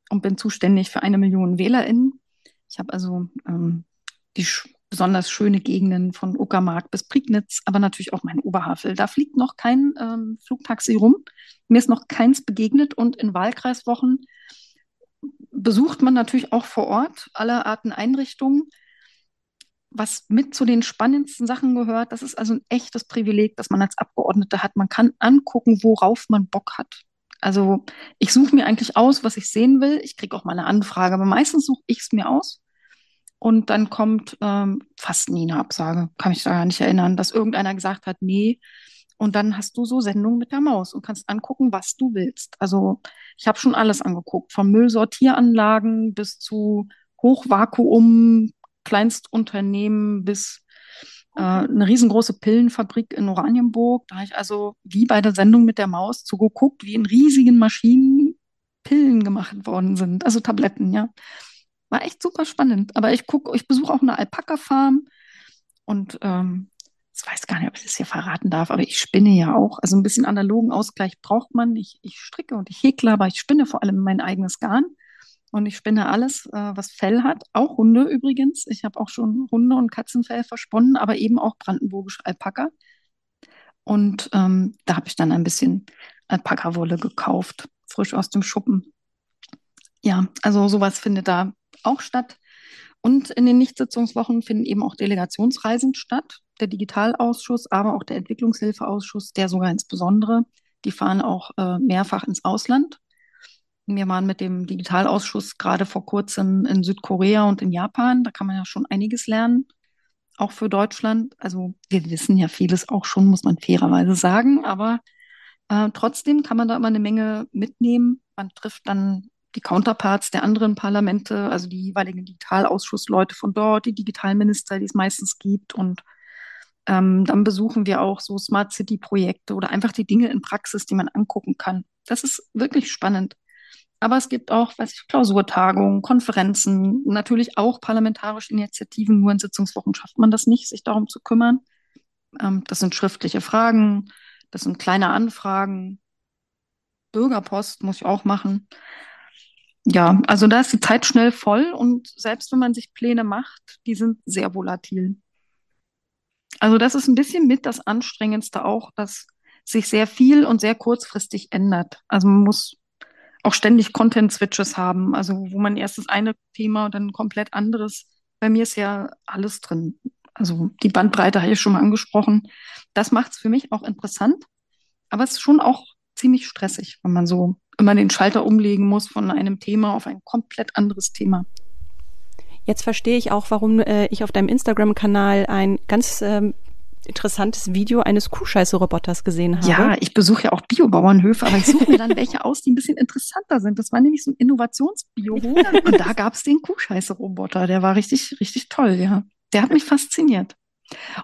und bin zuständig für eine Million WählerInnen. Ich habe also ähm, die sch besonders schöne Gegenden von Uckermark bis Prignitz, aber natürlich auch mein Oberhavel. Da fliegt noch kein ähm, Flugtaxi rum. Mir ist noch keins begegnet und in Wahlkreiswochen besucht man natürlich auch vor Ort alle Arten Einrichtungen. Was mit zu den spannendsten Sachen gehört, das ist also ein echtes Privileg, das man als Abgeordnete hat. Man kann angucken, worauf man Bock hat. Also ich suche mir eigentlich aus, was ich sehen will. Ich kriege auch mal eine Anfrage, aber meistens suche ich es mir aus. Und dann kommt ähm, fast nie eine Absage, kann mich daran nicht erinnern, dass irgendeiner gesagt hat, nee. Und dann hast du so Sendungen mit der Maus und kannst angucken, was du willst. Also ich habe schon alles angeguckt, von Müllsortieranlagen bis zu Hochvakuum, Kleinstunternehmen bis äh, eine riesengroße Pillenfabrik in Oranienburg. Da habe ich also wie bei der Sendung mit der Maus zugeguckt, wie in riesigen Maschinen Pillen gemacht worden sind, also Tabletten, ja. War echt super spannend. Aber ich gucke, ich besuche auch eine Alpaka-Farm und ähm, ich weiß gar nicht, ob ich das hier verraten darf, aber ich spinne ja auch. Also ein bisschen analogen Ausgleich braucht man. Ich, ich stricke und ich häkle, aber ich spinne vor allem mein eigenes Garn. Und ich spinne alles, äh, was Fell hat. Auch Hunde übrigens. Ich habe auch schon Hunde- und Katzenfell versponnen, aber eben auch brandenburgische Alpaka. Und ähm, da habe ich dann ein bisschen Alpaka-Wolle gekauft, frisch aus dem Schuppen. Ja, also sowas findet da auch statt. Und in den Nichtsitzungswochen finden eben auch Delegationsreisen statt. Der Digitalausschuss, aber auch der Entwicklungshilfeausschuss, der sogar insbesondere, die fahren auch äh, mehrfach ins Ausland. Wir waren mit dem Digitalausschuss gerade vor kurzem in Südkorea und in Japan. Da kann man ja schon einiges lernen, auch für Deutschland. Also wir wissen ja vieles auch schon, muss man fairerweise sagen. Aber äh, trotzdem kann man da immer eine Menge mitnehmen. Man trifft dann die Counterparts der anderen Parlamente, also die jeweiligen Digitalausschussleute von dort, die Digitalminister, die es meistens gibt. Und ähm, dann besuchen wir auch so Smart City-Projekte oder einfach die Dinge in Praxis, die man angucken kann. Das ist wirklich spannend. Aber es gibt auch, weiß ich, Klausurtagungen, Konferenzen, natürlich auch parlamentarische Initiativen. Nur in Sitzungswochen schafft man das nicht, sich darum zu kümmern. Ähm, das sind schriftliche Fragen, das sind kleine Anfragen. Bürgerpost muss ich auch machen. Ja, also da ist die Zeit schnell voll und selbst wenn man sich Pläne macht, die sind sehr volatil. Also das ist ein bisschen mit das Anstrengendste auch, dass sich sehr viel und sehr kurzfristig ändert. Also man muss auch ständig Content-Switches haben, also wo man erst das eine Thema und dann ein komplett anderes. Bei mir ist ja alles drin. Also die Bandbreite habe ich schon mal angesprochen. Das macht es für mich auch interessant, aber es ist schon auch ziemlich stressig, wenn man so immer den Schalter umlegen muss von einem Thema auf ein komplett anderes Thema. Jetzt verstehe ich auch, warum äh, ich auf deinem Instagram-Kanal ein ganz ähm, interessantes Video eines Kuhscheiße-Roboters gesehen habe. Ja, ich besuche ja auch Biobauernhöfe, aber ich suche mir dann welche aus, die ein bisschen interessanter sind. Das war nämlich so ein Innovationsbio. Und da gab es den Kuhscheiße-Roboter. Der war richtig, richtig toll, ja. Der hat mich fasziniert.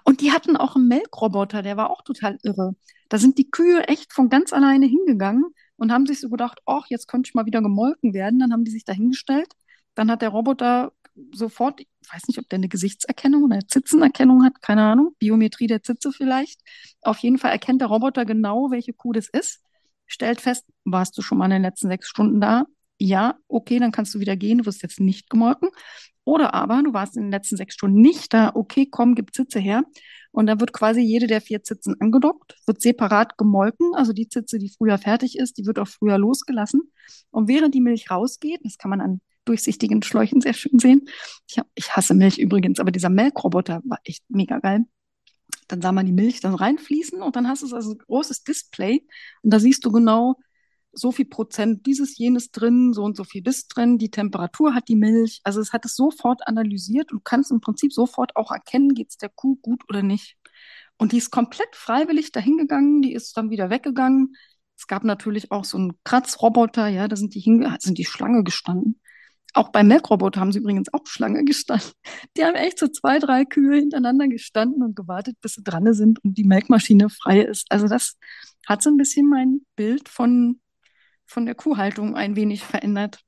Und die hatten auch einen Melkroboter, der war auch total irre. Da sind die Kühe echt von ganz alleine hingegangen und haben sich so gedacht, ach, jetzt könnte ich mal wieder gemolken werden. Dann haben die sich da hingestellt. Dann hat der Roboter sofort, ich weiß nicht, ob der eine Gesichtserkennung oder eine Zitzenerkennung hat, keine Ahnung, Biometrie der Zitze vielleicht. Auf jeden Fall erkennt der Roboter genau, welche Kuh das ist, stellt fest, warst du schon mal in den letzten sechs Stunden da? Ja, okay, dann kannst du wieder gehen, du wirst jetzt nicht gemolken. Oder aber du warst in den letzten sechs Stunden nicht da, okay, komm, gib Zitze her. Und dann wird quasi jede der vier Zitzen angedockt, wird separat gemolken. Also die Zitze, die früher fertig ist, die wird auch früher losgelassen. Und während die Milch rausgeht, das kann man an durchsichtigen Schläuchen sehr schön sehen. Ich, hab, ich hasse Milch übrigens, aber dieser Melkroboter war echt mega geil. Dann sah man die Milch dann reinfließen und dann hast du also ein großes Display und da siehst du genau, so viel Prozent dieses, jenes drin, so und so viel das drin, die Temperatur hat die Milch. Also es hat es sofort analysiert und kannst im Prinzip sofort auch erkennen, geht es der Kuh gut oder nicht. Und die ist komplett freiwillig dahingegangen, die ist dann wieder weggegangen. Es gab natürlich auch so einen Kratzroboter, ja, da sind die, hinge sind die Schlange gestanden. Auch beim Melkroboter haben sie übrigens auch Schlange gestanden. Die haben echt so zwei, drei Kühe hintereinander gestanden und gewartet, bis sie dran sind und die Melkmaschine frei ist. Also das hat so ein bisschen mein Bild von, von der Kuhhaltung ein wenig verändert.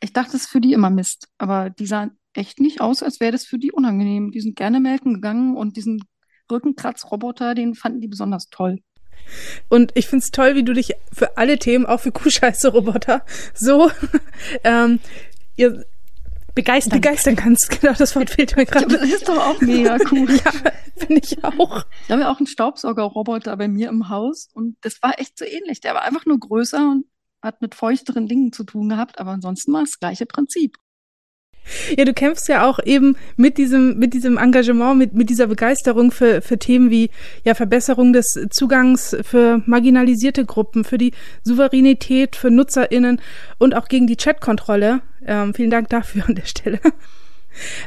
Ich dachte, es ist für die immer Mist, aber die sahen echt nicht aus, als wäre das für die unangenehm. Die sind gerne melken gegangen und diesen Rückenkratzroboter, den fanden die besonders toll. Und ich finde es toll, wie du dich für alle Themen, auch für Kuhscheiße-Roboter, so ähm, ihr begeistern. begeistern kannst. Genau, das Wort fehlt mir gerade. Das ist doch auch mega cool. ja, finde ich auch. Wir haben ja auch einen Staubsaugerroboter bei mir im Haus und das war echt so ähnlich. Der war einfach nur größer und hat mit feuchteren Dingen zu tun gehabt, aber ansonsten war das gleiche Prinzip. Ja, du kämpfst ja auch eben mit diesem, mit diesem Engagement, mit, mit dieser Begeisterung für, für Themen wie ja Verbesserung des Zugangs für marginalisierte Gruppen, für die Souveränität für NutzerInnen und auch gegen die Chatkontrolle. Ähm, vielen Dank dafür an der Stelle.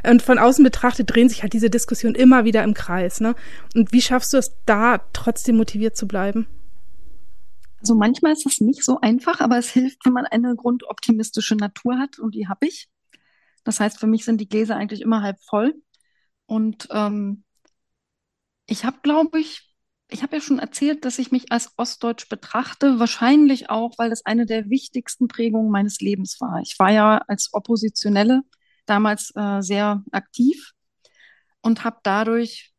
Und von außen betrachtet drehen sich halt diese Diskussionen immer wieder im Kreis. Ne? Und wie schaffst du es da, trotzdem motiviert zu bleiben? Also manchmal ist das nicht so einfach, aber es hilft, wenn man eine grundoptimistische Natur hat und die habe ich. Das heißt, für mich sind die Gläser eigentlich immer halb voll. Und ähm, ich habe, glaube ich, ich habe ja schon erzählt, dass ich mich als Ostdeutsch betrachte, wahrscheinlich auch, weil das eine der wichtigsten Prägungen meines Lebens war. Ich war ja als Oppositionelle damals äh, sehr aktiv und habe dadurch,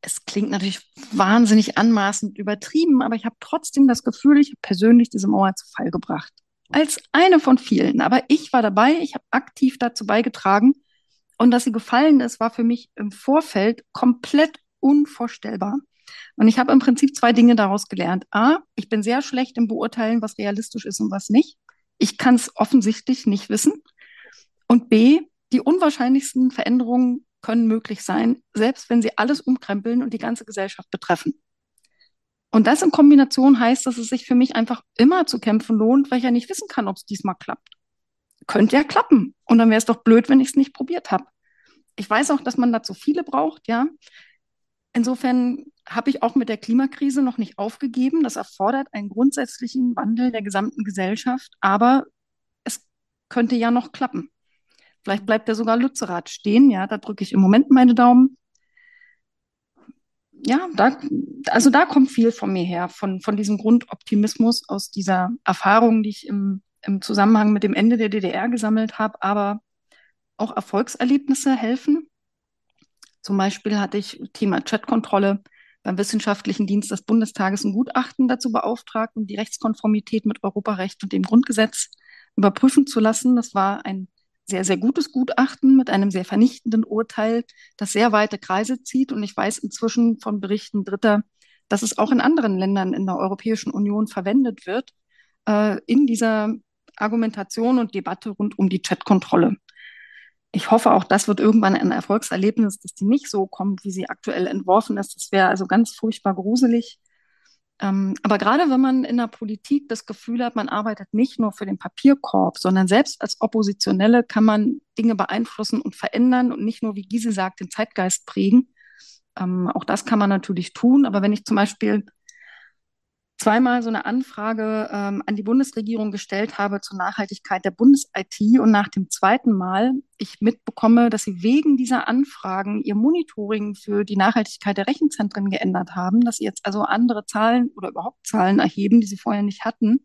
es klingt natürlich wahnsinnig anmaßend übertrieben, aber ich habe trotzdem das Gefühl, ich habe persönlich diese Mauer zu Fall gebracht als eine von vielen. Aber ich war dabei, ich habe aktiv dazu beigetragen. Und dass sie gefallen ist, war für mich im Vorfeld komplett unvorstellbar. Und ich habe im Prinzip zwei Dinge daraus gelernt. A, ich bin sehr schlecht im Beurteilen, was realistisch ist und was nicht. Ich kann es offensichtlich nicht wissen. Und B, die unwahrscheinlichsten Veränderungen können möglich sein, selbst wenn sie alles umkrempeln und die ganze Gesellschaft betreffen. Und das in Kombination heißt, dass es sich für mich einfach immer zu kämpfen lohnt, weil ich ja nicht wissen kann, ob es diesmal klappt. Könnte ja klappen. Und dann wäre es doch blöd, wenn ich es nicht probiert habe. Ich weiß auch, dass man dazu viele braucht, ja. Insofern habe ich auch mit der Klimakrise noch nicht aufgegeben. Das erfordert einen grundsätzlichen Wandel der gesamten Gesellschaft. Aber es könnte ja noch klappen. Vielleicht bleibt ja sogar Lützerath stehen. Ja, da drücke ich im Moment meine Daumen ja, da, also da kommt viel von mir her, von, von diesem Grundoptimismus aus dieser Erfahrung, die ich im, im Zusammenhang mit dem Ende der DDR gesammelt habe, aber auch Erfolgserlebnisse helfen. Zum Beispiel hatte ich Thema Chatkontrolle beim Wissenschaftlichen Dienst des Bundestages ein Gutachten dazu beauftragt, um die Rechtskonformität mit Europarecht und dem Grundgesetz überprüfen zu lassen. Das war ein sehr, sehr gutes Gutachten mit einem sehr vernichtenden Urteil, das sehr weite Kreise zieht. Und ich weiß inzwischen von Berichten Dritter, dass es auch in anderen Ländern in der Europäischen Union verwendet wird, äh, in dieser Argumentation und Debatte rund um die Chatkontrolle. Ich hoffe, auch das wird irgendwann ein Erfolgserlebnis, dass die nicht so kommt, wie sie aktuell entworfen ist. Das wäre also ganz furchtbar gruselig. Ähm, aber gerade wenn man in der Politik das Gefühl hat, man arbeitet nicht nur für den Papierkorb, sondern selbst als Oppositionelle kann man Dinge beeinflussen und verändern und nicht nur, wie Giese sagt, den Zeitgeist prägen. Ähm, auch das kann man natürlich tun. Aber wenn ich zum Beispiel zweimal so eine Anfrage ähm, an die Bundesregierung gestellt habe zur Nachhaltigkeit der Bundes-IT und nach dem zweiten Mal ich mitbekomme, dass sie wegen dieser Anfragen ihr Monitoring für die Nachhaltigkeit der Rechenzentren geändert haben, dass sie jetzt also andere Zahlen oder überhaupt Zahlen erheben, die sie vorher nicht hatten,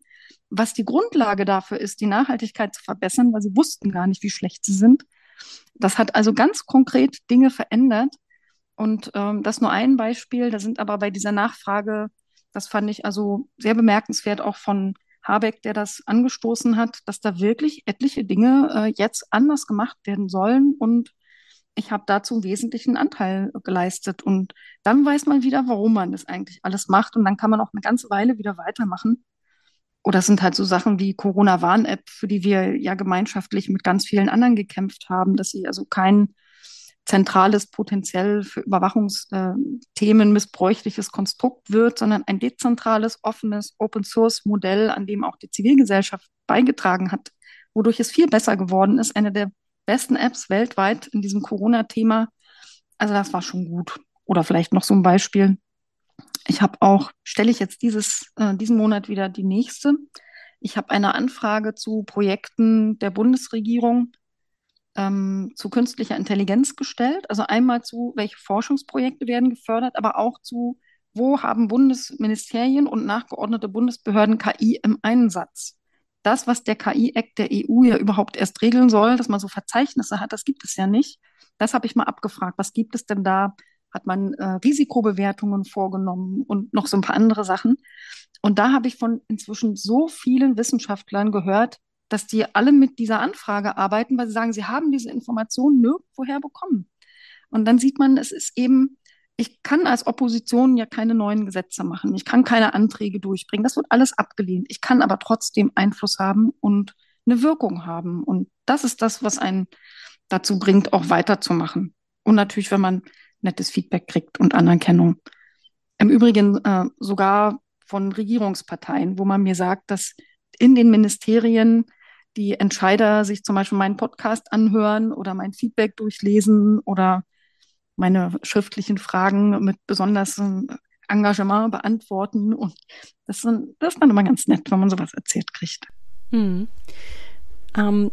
was die Grundlage dafür ist, die Nachhaltigkeit zu verbessern, weil sie wussten gar nicht, wie schlecht sie sind. Das hat also ganz konkret Dinge verändert. Und ähm, das nur ein Beispiel. Da sind aber bei dieser Nachfrage das fand ich also sehr bemerkenswert auch von Habeck, der das angestoßen hat, dass da wirklich etliche Dinge äh, jetzt anders gemacht werden sollen. Und ich habe dazu einen wesentlichen Anteil geleistet. Und dann weiß man wieder, warum man das eigentlich alles macht. Und dann kann man auch eine ganze Weile wieder weitermachen. Oder es sind halt so Sachen wie Corona-Warn-App, für die wir ja gemeinschaftlich mit ganz vielen anderen gekämpft haben, dass sie also kein zentrales, potenziell für Überwachungsthemen missbräuchliches Konstrukt wird, sondern ein dezentrales, offenes Open-Source-Modell, an dem auch die Zivilgesellschaft beigetragen hat, wodurch es viel besser geworden ist. Eine der besten Apps weltweit in diesem Corona-Thema. Also das war schon gut. Oder vielleicht noch so ein Beispiel. Ich habe auch, stelle ich jetzt dieses, äh, diesen Monat wieder die nächste. Ich habe eine Anfrage zu Projekten der Bundesregierung ähm, zu künstlicher Intelligenz gestellt. Also einmal zu, welche Forschungsprojekte werden gefördert, aber auch zu, wo haben Bundesministerien und nachgeordnete Bundesbehörden KI im Einsatz. Das, was der KI-Act der EU ja überhaupt erst regeln soll, dass man so Verzeichnisse hat, das gibt es ja nicht. Das habe ich mal abgefragt. Was gibt es denn da? Hat man äh, Risikobewertungen vorgenommen und noch so ein paar andere Sachen? Und da habe ich von inzwischen so vielen Wissenschaftlern gehört, dass die alle mit dieser Anfrage arbeiten, weil sie sagen, sie haben diese Informationen nirgendwoher bekommen. Und dann sieht man, es ist eben, ich kann als Opposition ja keine neuen Gesetze machen. Ich kann keine Anträge durchbringen. Das wird alles abgelehnt. Ich kann aber trotzdem Einfluss haben und eine Wirkung haben. Und das ist das, was einen dazu bringt, auch weiterzumachen. Und natürlich, wenn man nettes Feedback kriegt und Anerkennung. Im Übrigen äh, sogar von Regierungsparteien, wo man mir sagt, dass in den Ministerien die Entscheider sich zum Beispiel meinen Podcast anhören oder mein Feedback durchlesen oder meine schriftlichen Fragen mit besonderem Engagement beantworten. Und das, sind, das ist dann immer ganz nett, wenn man sowas erzählt kriegt. Hm. Ähm,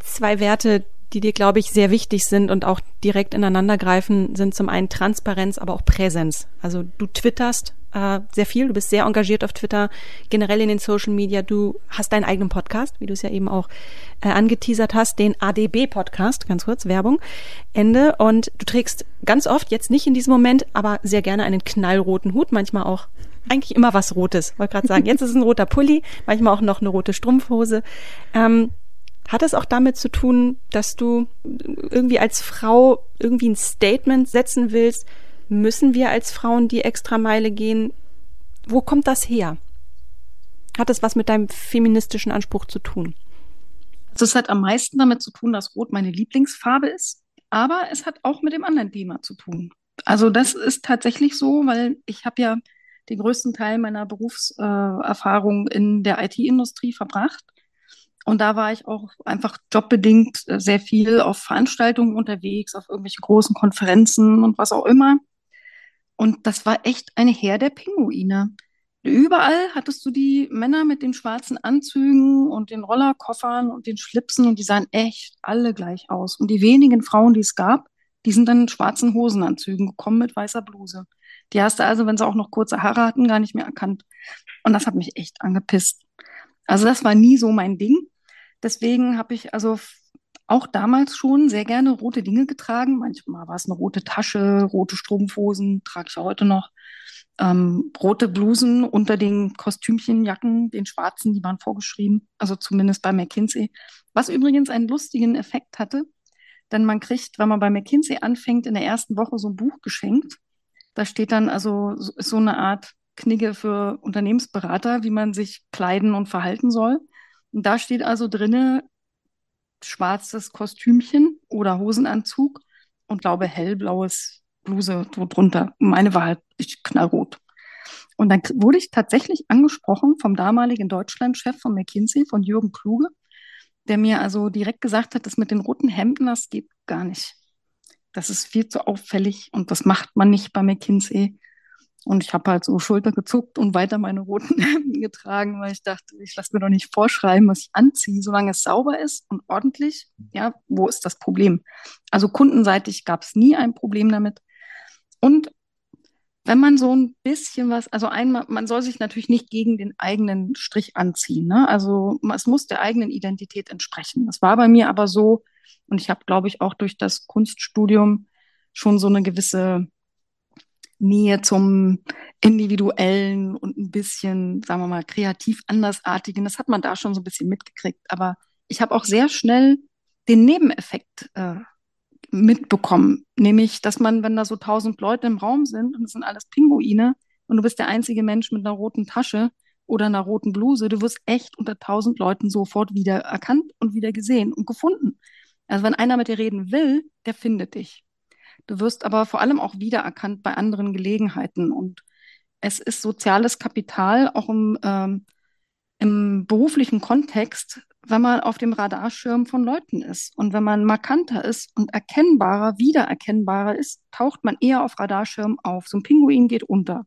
zwei Werte, die dir, glaube ich, sehr wichtig sind und auch direkt ineinander greifen, sind zum einen Transparenz, aber auch Präsenz. Also du twitterst äh, sehr viel, du bist sehr engagiert auf Twitter, generell in den Social Media. Du hast deinen eigenen Podcast, wie du es ja eben auch äh, angeteasert hast, den ADB-Podcast, ganz kurz, Werbung, Ende. Und du trägst ganz oft, jetzt nicht in diesem Moment, aber sehr gerne einen knallroten Hut, manchmal auch eigentlich immer was Rotes. Wollte gerade sagen, jetzt ist es ein roter Pulli, manchmal auch noch eine rote Strumpfhose. Ähm, hat es auch damit zu tun, dass du irgendwie als Frau irgendwie ein Statement setzen willst? Müssen wir als Frauen die Extrameile gehen? Wo kommt das her? Hat es was mit deinem feministischen Anspruch zu tun? Das hat am meisten damit zu tun, dass Rot meine Lieblingsfarbe ist, aber es hat auch mit dem anderen Thema zu tun. Also das ist tatsächlich so, weil ich habe ja den größten Teil meiner Berufserfahrung in der IT-Industrie verbracht und da war ich auch einfach jobbedingt sehr viel auf Veranstaltungen unterwegs, auf irgendwelchen großen Konferenzen und was auch immer. Und das war echt eine Heer der Pinguine. Überall hattest du die Männer mit den schwarzen Anzügen und den Rollerkoffern und den Schlipsen und die sahen echt alle gleich aus. Und die wenigen Frauen, die es gab, die sind dann in schwarzen Hosenanzügen gekommen mit weißer Bluse. Die hast du also, wenn sie auch noch kurze Haare hatten, gar nicht mehr erkannt. Und das hat mich echt angepisst. Also das war nie so mein Ding. Deswegen habe ich also auch damals schon sehr gerne rote Dinge getragen. Manchmal war es eine rote Tasche, rote Strumpfhosen, trage ich heute noch. Ähm, rote Blusen unter den Kostümchenjacken, den schwarzen, die waren vorgeschrieben, also zumindest bei McKinsey. Was übrigens einen lustigen Effekt hatte, denn man kriegt, wenn man bei McKinsey anfängt, in der ersten Woche so ein Buch geschenkt. Da steht dann also so, so eine Art Knigge für Unternehmensberater, wie man sich kleiden und verhalten soll. Und da steht also drinne schwarzes Kostümchen oder Hosenanzug und glaube hellblaues Bluse drunter. Meine war halt knallrot. Und dann wurde ich tatsächlich angesprochen vom damaligen Deutschlandchef von McKinsey, von Jürgen Kluge, der mir also direkt gesagt hat, das mit den roten Hemden, das geht gar nicht. Das ist viel zu auffällig und das macht man nicht bei McKinsey. Und ich habe halt so Schulter gezuckt und weiter meine roten Hemden getragen, weil ich dachte, ich lasse mir doch nicht vorschreiben, was ich anziehe, solange es sauber ist und ordentlich. Ja, wo ist das Problem? Also kundenseitig gab es nie ein Problem damit. Und wenn man so ein bisschen was, also einmal, man soll sich natürlich nicht gegen den eigenen Strich anziehen. Ne? Also es muss der eigenen Identität entsprechen. Das war bei mir aber so, und ich habe, glaube ich, auch durch das Kunststudium schon so eine gewisse Nähe zum Individuellen und ein bisschen, sagen wir mal, kreativ Andersartigen. Das hat man da schon so ein bisschen mitgekriegt. Aber ich habe auch sehr schnell den Nebeneffekt äh, mitbekommen, nämlich, dass man, wenn da so tausend Leute im Raum sind und es sind alles Pinguine und du bist der einzige Mensch mit einer roten Tasche oder einer roten Bluse, du wirst echt unter tausend Leuten sofort wieder erkannt und wieder gesehen und gefunden. Also wenn einer mit dir reden will, der findet dich. Du wirst aber vor allem auch wiedererkannt bei anderen Gelegenheiten. Und es ist soziales Kapital, auch im, ähm, im beruflichen Kontext, wenn man auf dem Radarschirm von Leuten ist. Und wenn man markanter ist und erkennbarer, wiedererkennbarer ist, taucht man eher auf Radarschirm auf. So ein Pinguin geht unter.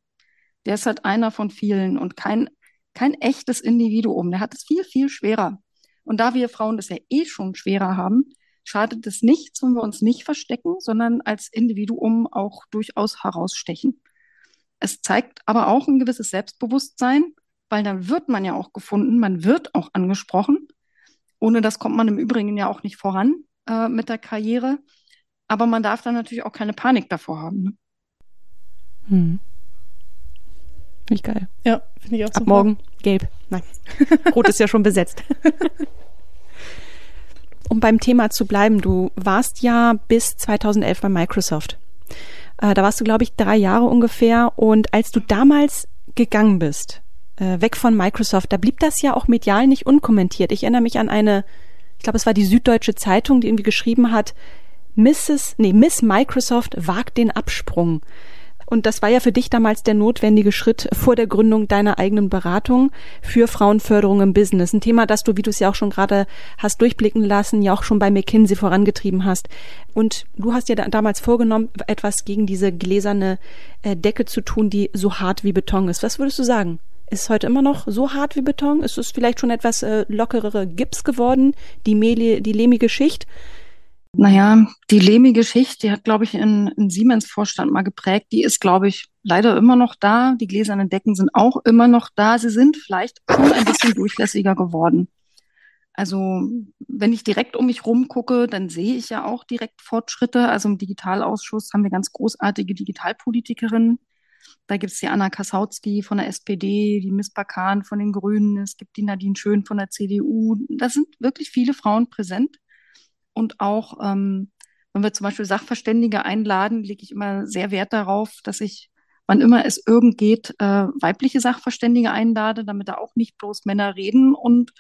Der ist halt einer von vielen und kein, kein echtes Individuum. Der hat es viel, viel schwerer. Und da wir Frauen das ja eh schon schwerer haben, schadet es nichts, wenn wir uns nicht verstecken, sondern als Individuum auch durchaus herausstechen. Es zeigt aber auch ein gewisses Selbstbewusstsein, weil dann wird man ja auch gefunden, man wird auch angesprochen. Ohne das kommt man im Übrigen ja auch nicht voran äh, mit der Karriere. Aber man darf dann natürlich auch keine Panik davor haben. Ne? Hm. Finde ich geil. Ja, finde ich auch Ab super. morgen gelb. Nein, rot ist ja schon besetzt. um beim Thema zu bleiben, du warst ja bis 2011 bei Microsoft. Äh, da warst du, glaube ich, drei Jahre ungefähr. Und als du damals gegangen bist, äh, weg von Microsoft, da blieb das ja auch medial nicht unkommentiert. Ich erinnere mich an eine, ich glaube, es war die Süddeutsche Zeitung, die irgendwie geschrieben hat, Mrs., nee, Miss Microsoft wagt den Absprung. Und das war ja für dich damals der notwendige Schritt vor der Gründung deiner eigenen Beratung für Frauenförderung im Business. Ein Thema, das du, wie du es ja auch schon gerade hast durchblicken lassen, ja auch schon bei McKinsey vorangetrieben hast. Und du hast ja da, damals vorgenommen, etwas gegen diese gläserne äh, Decke zu tun, die so hart wie Beton ist. Was würdest du sagen? Ist heute immer noch so hart wie Beton? Ist es vielleicht schon etwas äh, lockerere Gips geworden, die, Mehle, die lehmige Schicht? Naja, die Lemi-Geschichte, die hat, glaube ich, in, in Siemens-Vorstand mal geprägt. Die ist, glaube ich, leider immer noch da. Die gläsernen Decken sind auch immer noch da. Sie sind vielleicht schon ein bisschen durchlässiger geworden. Also, wenn ich direkt um mich rum gucke, dann sehe ich ja auch direkt Fortschritte. Also im Digitalausschuss haben wir ganz großartige Digitalpolitikerinnen. Da gibt es die Anna Kassautzky von der SPD, die Miss Bakan von den Grünen, es gibt die Nadine Schön von der CDU. Da sind wirklich viele Frauen präsent. Und auch, ähm, wenn wir zum Beispiel Sachverständige einladen, lege ich immer sehr Wert darauf, dass ich, wann immer es irgend geht, äh, weibliche Sachverständige einlade, damit da auch nicht bloß Männer reden. Und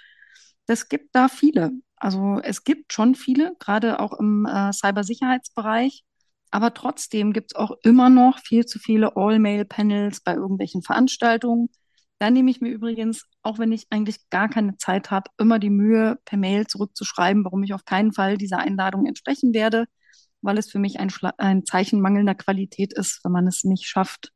es gibt da viele. Also es gibt schon viele, gerade auch im äh, Cybersicherheitsbereich. Aber trotzdem gibt es auch immer noch viel zu viele All-Mail-Panels bei irgendwelchen Veranstaltungen. Da nehme ich mir übrigens, auch wenn ich eigentlich gar keine Zeit habe, immer die Mühe, per Mail zurückzuschreiben, warum ich auf keinen Fall dieser Einladung entsprechen werde, weil es für mich ein, ein Zeichen mangelnder Qualität ist, wenn man es nicht schafft,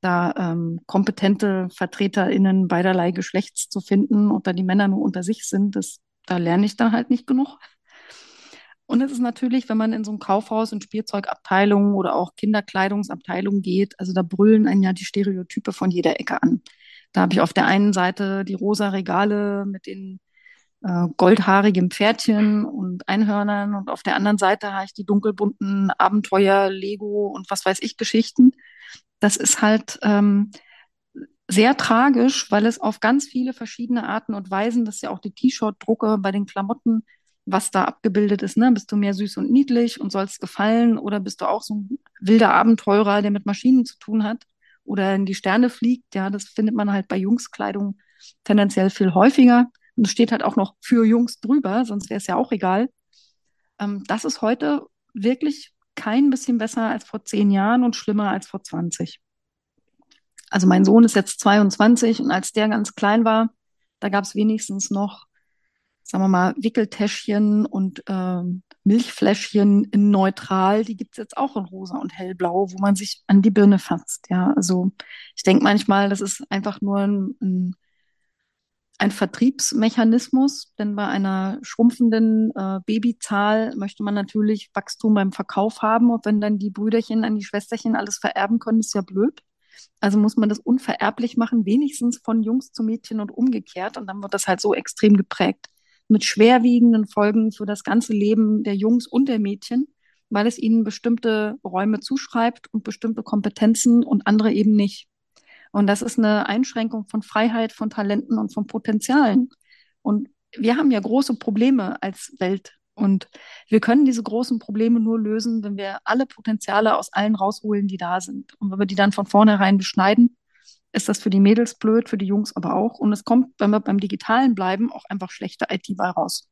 da ähm, kompetente VertreterInnen beiderlei Geschlechts zu finden und da die Männer nur unter sich sind. Das, da lerne ich dann halt nicht genug. Und es ist natürlich, wenn man in so ein Kaufhaus in Spielzeugabteilungen oder auch Kinderkleidungsabteilungen geht, also da brüllen einen ja die Stereotype von jeder Ecke an. Da habe ich auf der einen Seite die rosa Regale mit den äh, goldhaarigen Pferdchen und Einhörnern und auf der anderen Seite habe ich die dunkelbunten Abenteuer, Lego und was weiß ich Geschichten. Das ist halt ähm, sehr tragisch, weil es auf ganz viele verschiedene Arten und Weisen, das ist ja auch die T-Shirt-Drucke bei den Klamotten, was da abgebildet ist. Ne? Bist du mehr süß und niedlich und sollst gefallen oder bist du auch so ein wilder Abenteurer, der mit Maschinen zu tun hat? Oder in die Sterne fliegt. Ja, das findet man halt bei Jungskleidung tendenziell viel häufiger. Und es steht halt auch noch für Jungs drüber, sonst wäre es ja auch egal. Ähm, das ist heute wirklich kein bisschen besser als vor zehn Jahren und schlimmer als vor 20. Also mein Sohn ist jetzt 22 und als der ganz klein war, da gab es wenigstens noch sagen wir mal, Wickeltäschchen und äh, Milchfläschchen in neutral, die gibt's jetzt auch in rosa und hellblau, wo man sich an die Birne fasst. Ja, also ich denke manchmal, das ist einfach nur ein, ein, ein Vertriebsmechanismus, denn bei einer schrumpfenden äh, Babyzahl möchte man natürlich Wachstum beim Verkauf haben und wenn dann die Brüderchen an die Schwesterchen alles vererben können, ist ja blöd. Also muss man das unvererblich machen, wenigstens von Jungs zu Mädchen und umgekehrt. Und dann wird das halt so extrem geprägt mit schwerwiegenden Folgen für das ganze Leben der Jungs und der Mädchen, weil es ihnen bestimmte Räume zuschreibt und bestimmte Kompetenzen und andere eben nicht. Und das ist eine Einschränkung von Freiheit, von Talenten und von Potenzialen. Und wir haben ja große Probleme als Welt. Und wir können diese großen Probleme nur lösen, wenn wir alle Potenziale aus allen rausholen, die da sind. Und wenn wir die dann von vornherein beschneiden ist das für die Mädels blöd, für die Jungs aber auch. Und es kommt, wenn wir beim Digitalen bleiben, auch einfach schlechte IT bei raus.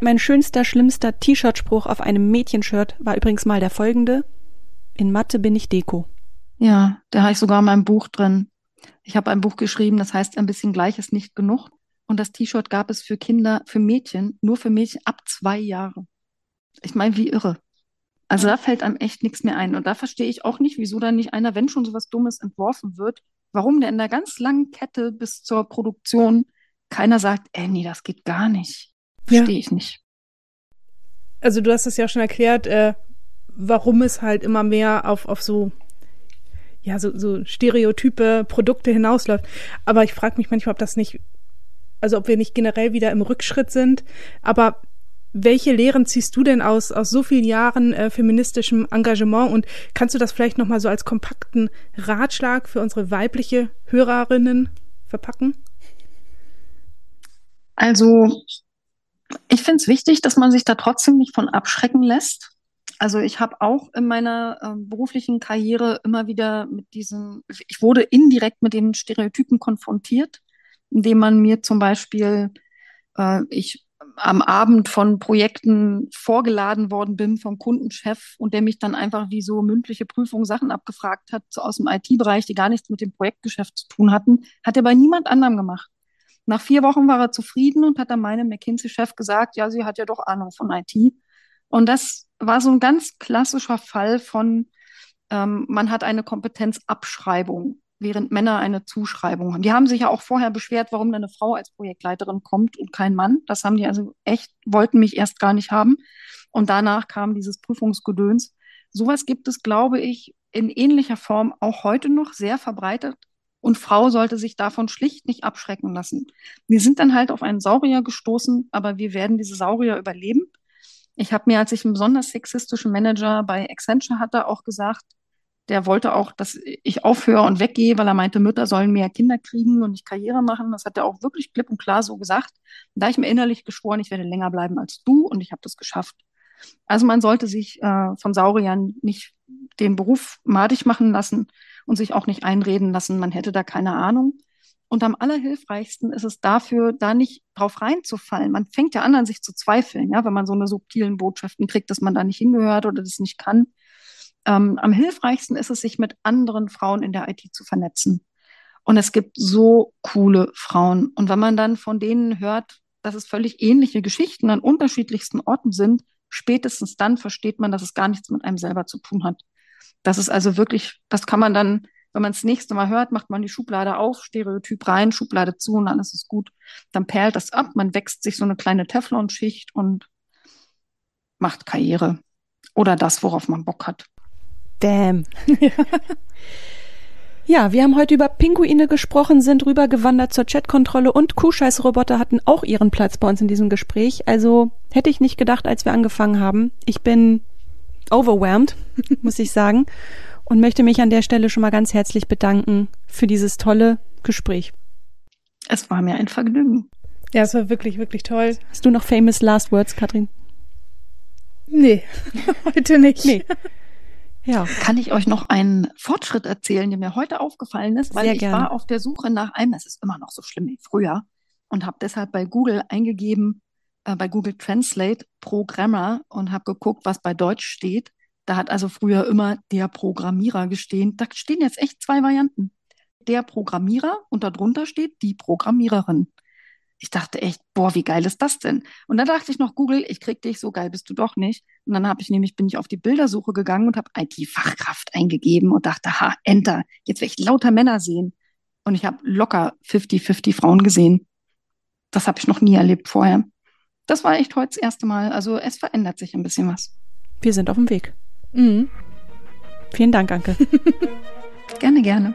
Mein schönster, schlimmster T-Shirt-Spruch auf einem Mädchenshirt war übrigens mal der folgende. In Mathe bin ich Deko. Ja, da habe ich sogar in meinem Buch drin. Ich habe ein Buch geschrieben, das heißt ein bisschen gleich ist nicht genug. Und das T-Shirt gab es für Kinder, für Mädchen, nur für Mädchen ab zwei Jahre. Ich meine, wie irre. Also da fällt einem echt nichts mehr ein. Und da verstehe ich auch nicht, wieso dann nicht einer, wenn schon sowas Dummes entworfen wird, warum der in der ganz langen Kette bis zur Produktion keiner sagt, ey, nee, das geht gar nicht. Verstehe ja. ich nicht. Also du hast es ja schon erklärt, äh, warum es halt immer mehr auf, auf so ja, so, so stereotype Produkte hinausläuft. Aber ich frage mich manchmal, ob das nicht, also ob wir nicht generell wieder im Rückschritt sind. Aber welche Lehren ziehst du denn aus, aus so vielen Jahren äh, feministischem Engagement und kannst du das vielleicht nochmal so als kompakten Ratschlag für unsere weibliche Hörerinnen verpacken? Also, ich finde es wichtig, dass man sich da trotzdem nicht von abschrecken lässt. Also ich habe auch in meiner äh, beruflichen Karriere immer wieder mit diesem, ich wurde indirekt mit den Stereotypen konfrontiert, indem man mir zum Beispiel, äh, ich am Abend von Projekten vorgeladen worden bin vom Kundenchef und der mich dann einfach wie so mündliche Prüfung Sachen abgefragt hat, so aus dem IT-Bereich, die gar nichts mit dem Projektgeschäft zu tun hatten, hat er bei niemand anderem gemacht. Nach vier Wochen war er zufrieden und hat dann meinem McKinsey-Chef gesagt, ja, sie hat ja doch Ahnung von IT. Und das war so ein ganz klassischer Fall von, ähm, man hat eine Kompetenzabschreibung, während Männer eine Zuschreibung haben. Die haben sich ja auch vorher beschwert, warum eine Frau als Projektleiterin kommt und kein Mann. Das haben die also echt, wollten mich erst gar nicht haben. Und danach kam dieses Prüfungsgedöns. Sowas gibt es, glaube ich, in ähnlicher Form auch heute noch sehr verbreitet. Und Frau sollte sich davon schlicht nicht abschrecken lassen. Wir sind dann halt auf einen Saurier gestoßen, aber wir werden diese Saurier überleben. Ich habe mir, als ich einen besonders sexistischen Manager bei Accenture hatte, auch gesagt, der wollte auch, dass ich aufhöre und weggehe, weil er meinte, Mütter sollen mehr Kinder kriegen und nicht Karriere machen. Das hat er auch wirklich klipp und klar so gesagt. da ich mir innerlich geschworen, ich werde länger bleiben als du und ich habe das geschafft. Also man sollte sich äh, von Sauriern nicht den Beruf madig machen lassen und sich auch nicht einreden lassen, man hätte da keine Ahnung. Und am allerhilfreichsten ist es dafür, da nicht drauf reinzufallen. Man fängt ja an, an sich zu zweifeln, ja, wenn man so eine subtilen Botschaften kriegt, dass man da nicht hingehört oder das nicht kann. Ähm, am hilfreichsten ist es, sich mit anderen Frauen in der IT zu vernetzen. Und es gibt so coole Frauen. Und wenn man dann von denen hört, dass es völlig ähnliche Geschichten an unterschiedlichsten Orten sind, spätestens dann versteht man, dass es gar nichts mit einem selber zu tun hat. Das ist also wirklich, das kann man dann wenn man das nächste Mal hört, macht man die Schublade auf, Stereotyp rein, Schublade zu und alles ist gut. Dann perlt das ab, man wächst sich so eine kleine Teflonschicht und macht Karriere. Oder das, worauf man Bock hat. Damn. ja, wir haben heute über Pinguine gesprochen, sind rübergewandert zur Chatkontrolle und Kuhscheißroboter hatten auch ihren Platz bei uns in diesem Gespräch. Also hätte ich nicht gedacht, als wir angefangen haben. Ich bin overwhelmed, muss ich sagen und möchte mich an der Stelle schon mal ganz herzlich bedanken für dieses tolle Gespräch. Es war mir ein Vergnügen. Ja, es war wirklich, wirklich toll. Hast du noch famous last words, Katrin? Nee, heute nicht. Nee. Ja. Kann ich euch noch einen Fortschritt erzählen, der mir heute aufgefallen ist? Weil Sehr ich gerne. war auf der Suche nach einem, es ist immer noch so schlimm wie früher, und habe deshalb bei Google eingegeben, äh, bei Google Translate Programmer und habe geguckt, was bei Deutsch steht. Da hat also früher immer der Programmierer gestehen. Da stehen jetzt echt zwei Varianten. Der Programmierer und darunter steht die Programmiererin. Ich dachte echt, boah, wie geil ist das denn? Und dann dachte ich noch, Google, ich krieg dich, so geil bist du doch nicht. Und dann habe ich nämlich, bin ich auf die Bildersuche gegangen und habe IT-Fachkraft eingegeben und dachte, ha, Enter, jetzt werde ich lauter Männer sehen. Und ich habe locker 50-50 Frauen gesehen. Das habe ich noch nie erlebt vorher. Das war echt heute das erste Mal. Also es verändert sich ein bisschen was. Wir sind auf dem Weg. Mhm. Vielen Dank, Anke. gerne, gerne.